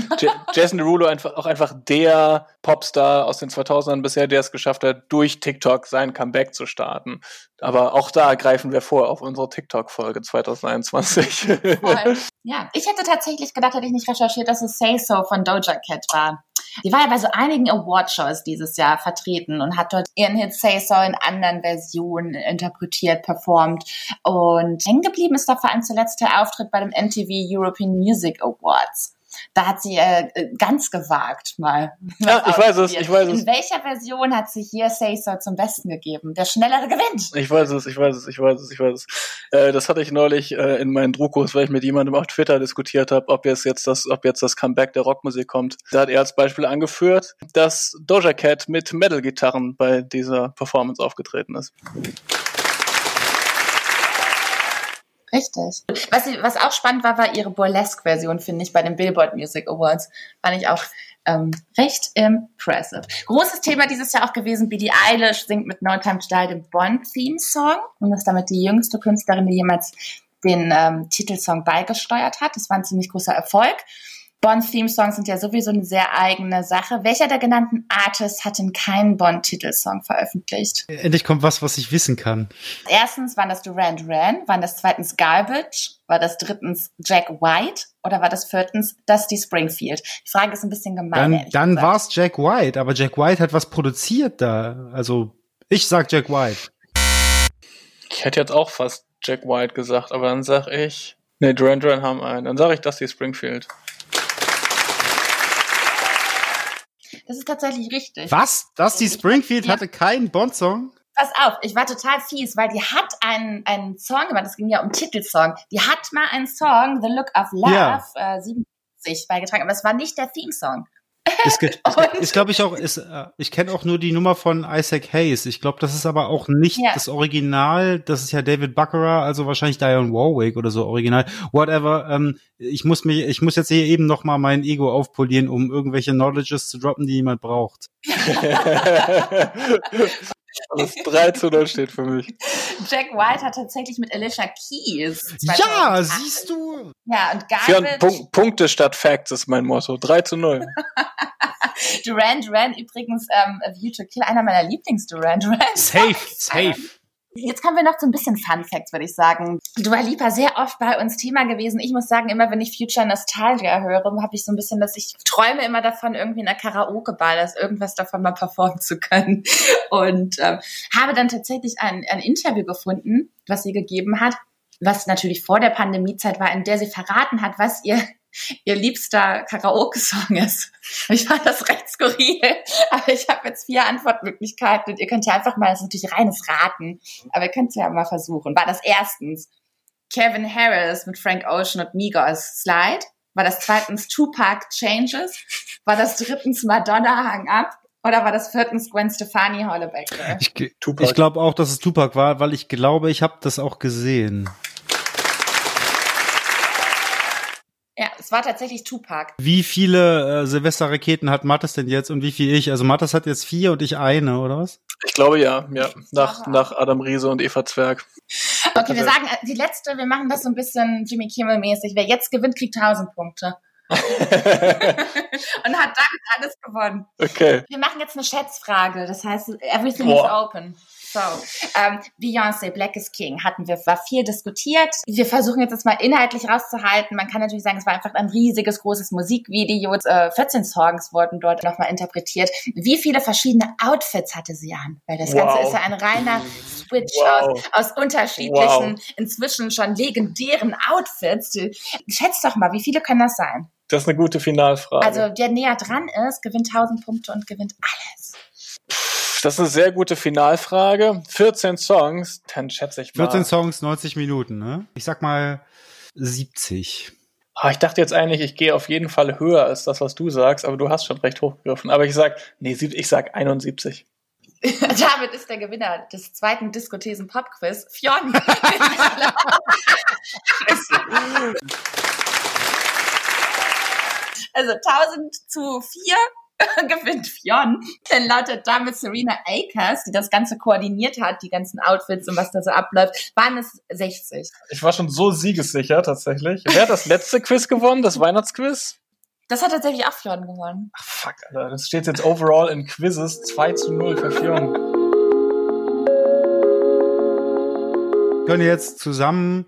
Jason Derulo einfach auch einfach der Popstar aus den 2000ern bisher, der es geschafft hat, durch TikTok sein Comeback zu starten. Aber auch da greifen wir vor auf unsere TikTok-Folge 2021. Voll. ja, ich hätte tatsächlich gedacht, hätte ich nicht recherchiert, dass es Say So von Doja Cat war. Die war ja bei so einigen Award-Shows dieses Jahr vertreten und hat dort ihren Hit Say So in anderen Versionen interpretiert, performt. Und hängen geblieben ist da vor allem zuletzt der Auftritt bei dem MTV European Music Awards. Da hat sie äh, ganz gewagt mal. Ja, ich weiß es, ich weiß es. In welcher Version hat sie hier So zum Besten gegeben? Der Schnellere gewinnt. Ich weiß es, ich weiß es, ich weiß es, ich weiß es. Äh, das hatte ich neulich äh, in meinen Druckos, weil ich mit jemandem auf Twitter diskutiert habe, ob jetzt, jetzt das, ob jetzt das Comeback der Rockmusik kommt. Da hat er als Beispiel angeführt, dass Doja Cat mit Metal-Gitarren bei dieser Performance aufgetreten ist. Richtig. Was, was auch spannend war, war ihre Burlesque-Version, finde ich, bei den Billboard Music Awards. Fand ich auch ähm, recht impressive. Großes Thema dieses Jahr auch gewesen, Billie Eilish singt mit No Time Die den Bond-Theme-Song und ist damit die jüngste Künstlerin, die jemals den ähm, Titelsong beigesteuert hat. Das war ein ziemlich großer Erfolg. Bond-Theme-Songs sind ja sowieso eine sehr eigene Sache. Welcher der genannten Artists hat denn keinen Bond-Titelsong veröffentlicht? Endlich kommt was, was ich wissen kann. Erstens waren das Duran Duran, waren das zweitens Garbage, war das drittens Jack White oder war das viertens Dusty Springfield? Die Frage ist ein bisschen gemein. Dann, dann war es Jack White, aber Jack White hat was produziert da. Also ich sag Jack White. Ich hätte jetzt auch fast Jack White gesagt, aber dann sag ich, nee, Duran Duran haben einen. Dann sage ich Dusty Springfield. Das ist tatsächlich richtig. Was? Dusty Springfield Ja. hatte keinen Bond-Song? Pass auf, ich war total fies, weil die hat einen, einen Song gemacht, das ging ja um Titelsong. Die hat mal einen Song, The Look of Love, Ja. äh, 77 beigetragen, aber es war nicht der Theme-Song. Ist, ist glaube ich auch, ist, äh, ich kenne auch nur die Nummer von Isaac Hayes. Ich glaube, das ist aber auch nicht Ja. das Original. Das ist ja David Baccarat, also wahrscheinlich Diane Warwick oder so Original. Whatever. Ähm, ich muss mich, ich muss jetzt hier eben noch mal mein Ego aufpolieren, um irgendwelche Knowledges zu droppen, die jemand braucht. Das 3 zu 0 steht für mich. Jack White hat tatsächlich mit Alicia Keys. Ja, 2008 siehst du? Ja, und Für Garbage, Punk Punkte statt Facts ist mein Motto. 3 zu 0. Duran Duran übrigens, ähm, A View to Kill, einer meiner Lieblings-Duran Duran. Safe, safe. Jetzt kommen wir noch zu ein bisschen Fun Facts, würde ich sagen. Dua Lipa sehr oft bei uns Thema gewesen. Ich muss sagen, immer wenn ich Future Nostalgia höre, habe ich so ein bisschen, dass ich träume immer davon, irgendwie in einer Karaoke-Bar, dass irgendwas davon mal performen zu können. Und ähm, habe dann tatsächlich ein, ein Interview gefunden, was sie gegeben hat, was natürlich vor der Pandemiezeit war, in der sie verraten hat, was ihr ihr liebster Karaoke-Song ist. Ich fand das recht skurril, aber ich habe jetzt vier Antwortmöglichkeiten und ihr könnt ja einfach mal, das ist natürlich reines Raten, aber ihr könnt es ja mal versuchen. War das erstens Kevin Harris mit Frank Ocean und Migos Slide? War das zweitens Tupac Changes? War das drittens Madonna Hang Up? Oder war das viertens Gwen Stefani Hollaback? Ich, ich glaube auch, dass es Tupac war, weil ich glaube, ich habe das auch gesehen. Ja, es war tatsächlich Tupac. Wie viele äh, Silvesterraketen hat Mattes denn jetzt und wie viel ich? Also Mattes hat jetzt vier und ich eine, oder was? Ich glaube ja, ja. Nach, nach Adam Riese und Eva Zwerg. Okay, wir sagen äh, die letzte, wir machen das so ein bisschen Jimmy Kimmel-mäßig. Wer jetzt gewinnt, kriegt 1000 Punkte. und hat damit alles gewonnen. Okay. Wir machen jetzt eine Schätzfrage. Das heißt, everything Boah. is open. So, ähm, Beyoncé, Black is King hatten wir, war viel diskutiert. Wir versuchen jetzt das mal inhaltlich rauszuhalten. Man kann natürlich sagen, es war einfach ein riesiges, großes Musikvideo. Äh, 14 Songs wurden dort nochmal interpretiert. Wie viele verschiedene Outfits hatte sie an? Weil das Wow. Ganze ist ja ein reiner Switch Wow. aus, aus unterschiedlichen, inzwischen schon legendären Outfits. Schätzt doch mal, wie viele können das sein? Das ist eine gute Finalfrage. Also, der näher dran ist, gewinnt 1000 Punkte und gewinnt alles. Das ist eine sehr gute Finalfrage. 14 Songs, dann schätze ich mal. 14 Songs, 90 Minuten, ne? Ich sag mal 70. Ah, ich dachte jetzt eigentlich, ich gehe auf jeden Fall höher als das, was du sagst, aber du hast schon recht hochgegriffen. Aber ich sag, nee, ich sag 71. Damit ist der Gewinner des zweiten Diskothesen Pop Quiz Fionn. also 1000 zu 4 gewinnt Fionn. Dann lautet damit Serena Akers, die das Ganze koordiniert hat, die ganzen Outfits und was da so abläuft, waren es 60. Ich war schon so siegessicher tatsächlich. Wer hat das letzte Quiz gewonnen? Das Weihnachtsquiz? Das hat tatsächlich auch Fionn gewonnen. Ach, fuck, Alter. Das steht jetzt overall in Quizzes 2 zu 0 für Fionn. Können jetzt zusammen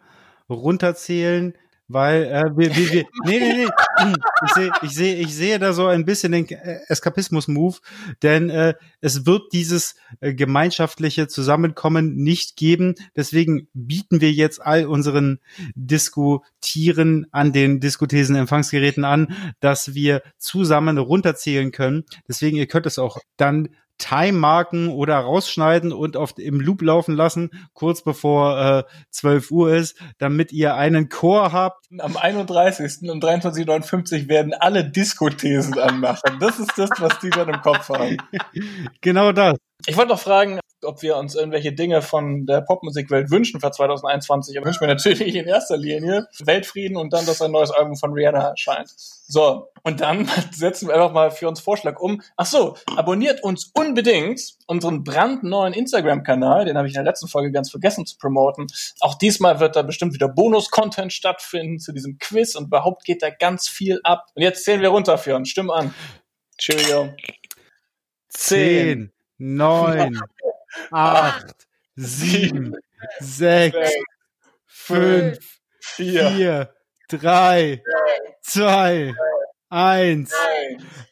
runterzählen, weil äh, wir, wir, wir nee, nee, nee. Ich sehe, ich sehe, ich sehe da so ein bisschen den äh, Eskapismus-Move, denn äh, es wird dieses äh, gemeinschaftliche Zusammenkommen nicht geben. Deswegen bieten wir jetzt all unseren Diskutieren an den Diskuthesen-Empfangsgeräten an, dass wir zusammen runterzählen können. Deswegen, ihr könnt es auch dann Time-Marken oder rausschneiden und auf, im Loop laufen lassen, kurz bevor äh, 12 Uhr ist, damit ihr einen Chor habt. Am 31. um 23.59 werden alle Diskothesen anmachen. Das ist das, was die dann im Kopf haben. Genau das. Ich wollte noch fragen, ob wir uns irgendwelche Dinge von der Popmusikwelt wünschen für 2021. Ich wünsche mir natürlich in erster Linie Weltfrieden und dann, dass ein neues Album von Rihanna erscheint. So, und dann setzen wir einfach mal für uns Vorschlag um. Ach so, abonniert uns unbedingt unseren brandneuen Instagram-Kanal. Den habe ich in der letzten Folge ganz vergessen zu promoten. Auch diesmal wird da bestimmt wieder Bonus-Content stattfinden zu diesem Quiz und überhaupt geht da ganz viel ab. Und jetzt zählen wir runter für uns. Stimm an. Cheerio. Zehn, neun, acht, sieben, sechs, fünf, vier, drei, zwei, eins.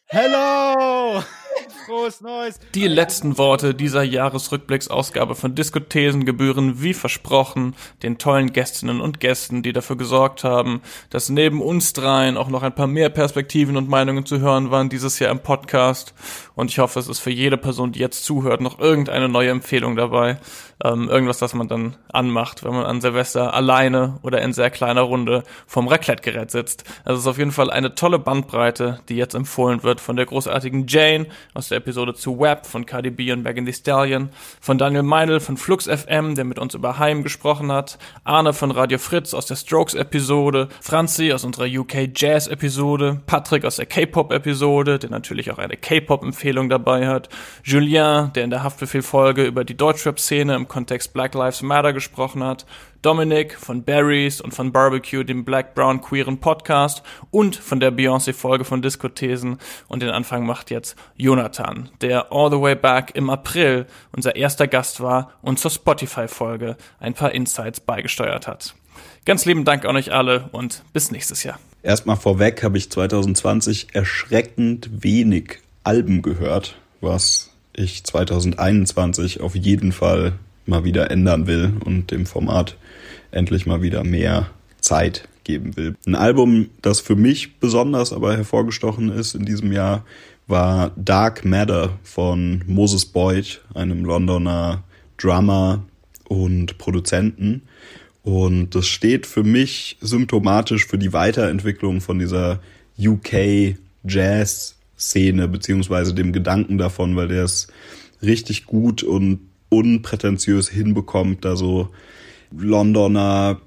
Hello! Frohes Neues! Die letzten Worte dieser Jahresrückblicksausgabe von Diskothesen gebühren wie versprochen den tollen Gästinnen und Gästen, die dafür gesorgt haben, dass neben uns dreien auch noch ein paar mehr Perspektiven und Meinungen zu hören waren dieses Jahr im Podcast. Und ich hoffe, es ist für jede Person, die jetzt zuhört, noch irgendeine neue Empfehlung dabei. Ähm, irgendwas, das man dann anmacht, wenn man an Silvester alleine oder in sehr kleiner Runde vom Raclette-Gerät sitzt. Also es ist auf jeden Fall eine tolle Bandbreite, die jetzt empfohlen wird von der großartigen Jane aus der Episode zu Web von Cardi B und Megan Thee Stallion, von Daniel Meinl von Flux FM, der mit uns über Heim gesprochen hat, Arne von Radio Fritz aus der Strokes-Episode, Franzi aus unserer UK Jazz-Episode, Patrick aus der K-Pop-Episode, der natürlich auch eine K-Pop-Empfehlung dabei hat, Julien, der in der Haftbefehl-Folge über die Deutschrap-Szene im Kontext Black Lives Matter gesprochen hat, Dominik von Barry's und von Barbecue, dem Black Brown Queeren Podcast und von der Beyoncé-Folge von Diskothesen. Und den Anfang macht jetzt Jonathan, der all the way back im April unser erster Gast war und zur Spotify-Folge ein paar Insights beigesteuert hat. Ganz lieben Dank an euch alle und bis nächstes Jahr. Erstmal vorweg habe ich 2020 erschreckend wenig Alben gehört, was ich 2021 auf jeden Fall mal wieder ändern will und dem Format endlich mal wieder mehr Zeit geben will. Ein Album, das für mich besonders aber hervorgestochen ist in diesem Jahr, war Dark Matter von Moses Boyd, einem Londoner Drummer und Produzenten. Und das steht für mich symptomatisch für die Weiterentwicklung von dieser UK Jazz Szene, beziehungsweise dem Gedanken davon, weil der es richtig gut und unprätentiös hinbekommt, da so Londoner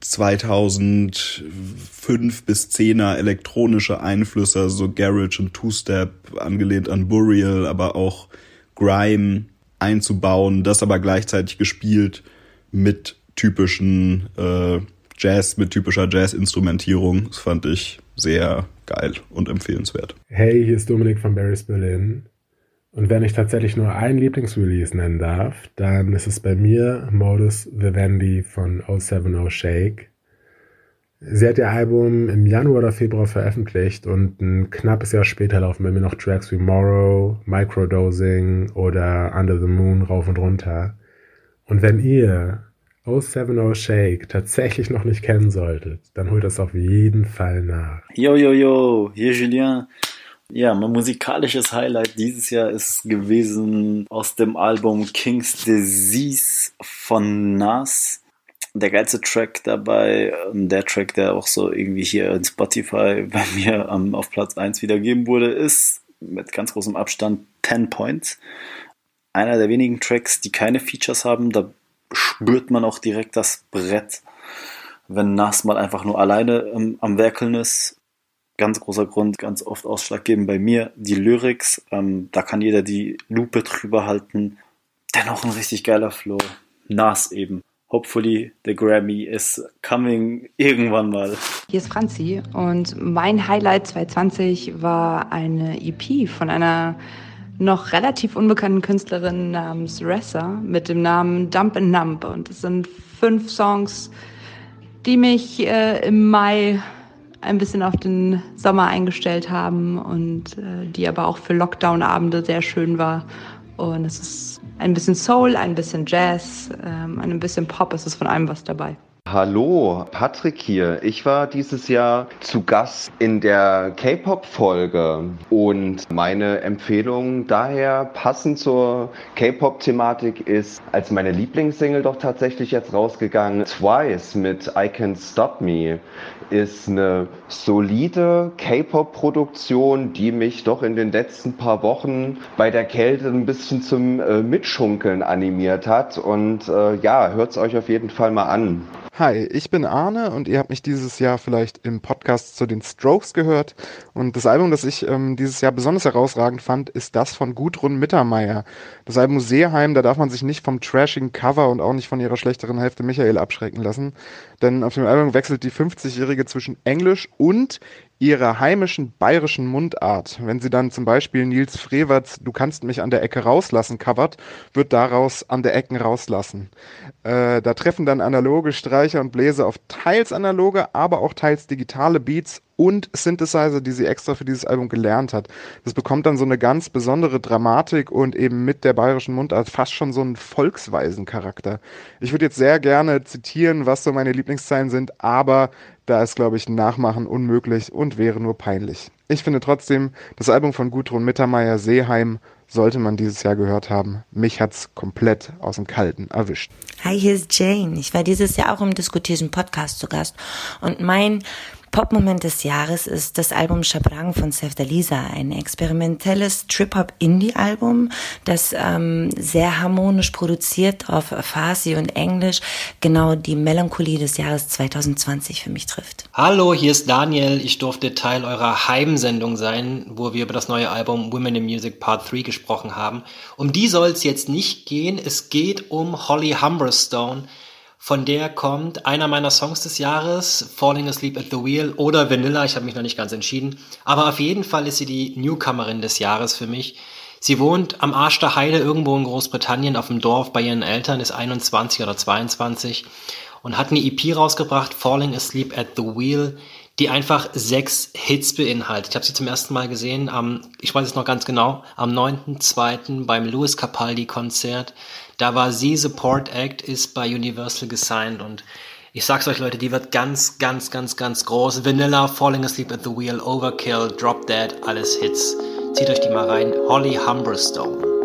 2005 bis 10er elektronische Einflüsse, so Garage und Two-Step, angelehnt an Burial, aber auch Grime einzubauen, das aber gleichzeitig gespielt mit typischen äh, Jazz, mit typischer Jazz-Instrumentierung. Das fand ich sehr geil und empfehlenswert. Hey, hier ist Dominik von Barry's Berlin. Und wenn ich tatsächlich nur ein Lieblingsrelease nennen darf, dann ist es bei mir Modus Vivendi von 070 Shake. Sie hat ihr Album im Januar oder Februar veröffentlicht und ein knappes Jahr später laufen bei mir noch Tracks wie Morrow, Microdosing oder Under the Moon rauf und runter. Und wenn ihr 070 Shake tatsächlich noch nicht kennen solltet, dann holt das auf jeden Fall nach. Yo, yo, yo, hier Julien. Ja, mein musikalisches Highlight dieses Jahr ist gewesen aus dem Album King's Disease von Nas der geilste Track dabei, der Track, der auch so irgendwie hier in Spotify bei mir um, auf Platz 1 wiedergeben wurde, ist mit ganz großem Abstand 10 Points. Einer der wenigen Tracks, die keine Features haben, da spürt man auch direkt das Brett, wenn Nas mal einfach nur alleine ähm, am Werkeln ist. Ganz großer Grund, ganz oft ausschlaggebend bei mir, die Lyrics, ähm, da kann jeder die Lupe drüber halten. Dennoch ein richtig geiler Flow. Nas eben hopefully the Grammy is coming irgendwann mal. Hier ist Franzi und mein Highlight 2020 war eine EP von einer noch relativ unbekannten Künstlerin namens Ressa mit dem Namen Dump and Nump und es sind fünf Songs, die mich äh, im Mai ein bisschen auf den Sommer eingestellt haben und äh, die aber auch für Lockdown-Abende sehr schön war und es ist ein bisschen Soul, ein bisschen Jazz, ähm, ein bisschen Pop, es ist von allem was dabei. Hallo, Patrick hier. Ich war dieses Jahr zu Gast in der K-Pop-Folge und meine Empfehlung daher passend zur K-Pop-Thematik ist als meine Lieblingssingle doch tatsächlich jetzt rausgegangen, Twice mit I Can't Stop Me ist eine solide K-Pop-Produktion, die mich doch in den letzten paar Wochen bei der Kälte ein bisschen zum äh, Mitschunkeln animiert hat. Und äh, ja, hört's euch auf jeden Fall mal an. Hi, ich bin Arne und ihr habt mich dieses Jahr vielleicht im Podcast zu den Strokes gehört. Und das Album, das ich ähm, dieses Jahr besonders herausragend fand, ist das von Gudrun Mittermeier. Das Album Seeheim, da darf man sich nicht vom trashigen Cover und auch nicht von ihrer schlechteren Hälfte Michael abschrecken lassen. Denn auf dem Album wechselt die 50-Jährige zwischen Englisch und ihrer heimischen bayerischen Mundart. Wenn sie dann zum Beispiel Nils Frewerts Du kannst mich an der Ecke rauslassen covert, wird daraus an der Ecken rauslassen. Äh, da treffen dann analoge Streicher und Bläser auf teils analoge, aber auch teils digitale Beats und Synthesizer, die sie extra für dieses Album gelernt hat. Das bekommt dann so eine ganz besondere Dramatik und eben mit der bayerischen Mundart fast schon so einen Volksweisen-Charakter. Ich würde jetzt sehr gerne zitieren, was so meine Lieblingszeilen sind, aber da ist, glaube ich, Nachmachen unmöglich und wäre nur peinlich. Ich finde trotzdem, das Album von Gudrun Mittermeier Seeheim sollte man dieses Jahr gehört haben. Mich hat's komplett aus dem Kalten erwischt. Hi, hier ist Jane. Ich war dieses Jahr auch im Diskutierten Podcast zu Gast und mein Popmoment des Jahres ist das Album Chabrang von Sef Lisa, ein experimentelles Trip-Hop-Indie-Album, das ähm, sehr harmonisch produziert auf Farsi und Englisch genau die Melancholie des Jahres 2020 für mich trifft. Hallo, hier ist Daniel. Ich durfte Teil eurer Heimsendung sein, wo wir über das neue Album Women in Music Part 3 gesprochen haben. Um die soll es jetzt nicht gehen. Es geht um Holly Humberstone, von der kommt einer meiner Songs des Jahres, Falling Asleep at the Wheel oder Vanilla, ich habe mich noch nicht ganz entschieden. Aber auf jeden Fall ist sie die Newcomerin des Jahres für mich. Sie wohnt am Arsch der Heide irgendwo in Großbritannien auf dem Dorf bei ihren Eltern, ist 21 oder 22 und hat eine EP rausgebracht, Falling Asleep at the Wheel, die einfach sechs Hits beinhaltet. Ich habe sie zum ersten Mal gesehen, am, ich weiß es noch ganz genau, am 9.2. beim Louis Capaldi Konzert. Da war sie Support Act, ist bei Universal gesigned und ich sag's euch Leute, die wird ganz, ganz, ganz, ganz groß. Vanilla, Falling Asleep at the Wheel, Overkill, Drop Dead, alles Hits. Zieht euch die mal rein. Holly Humberstone.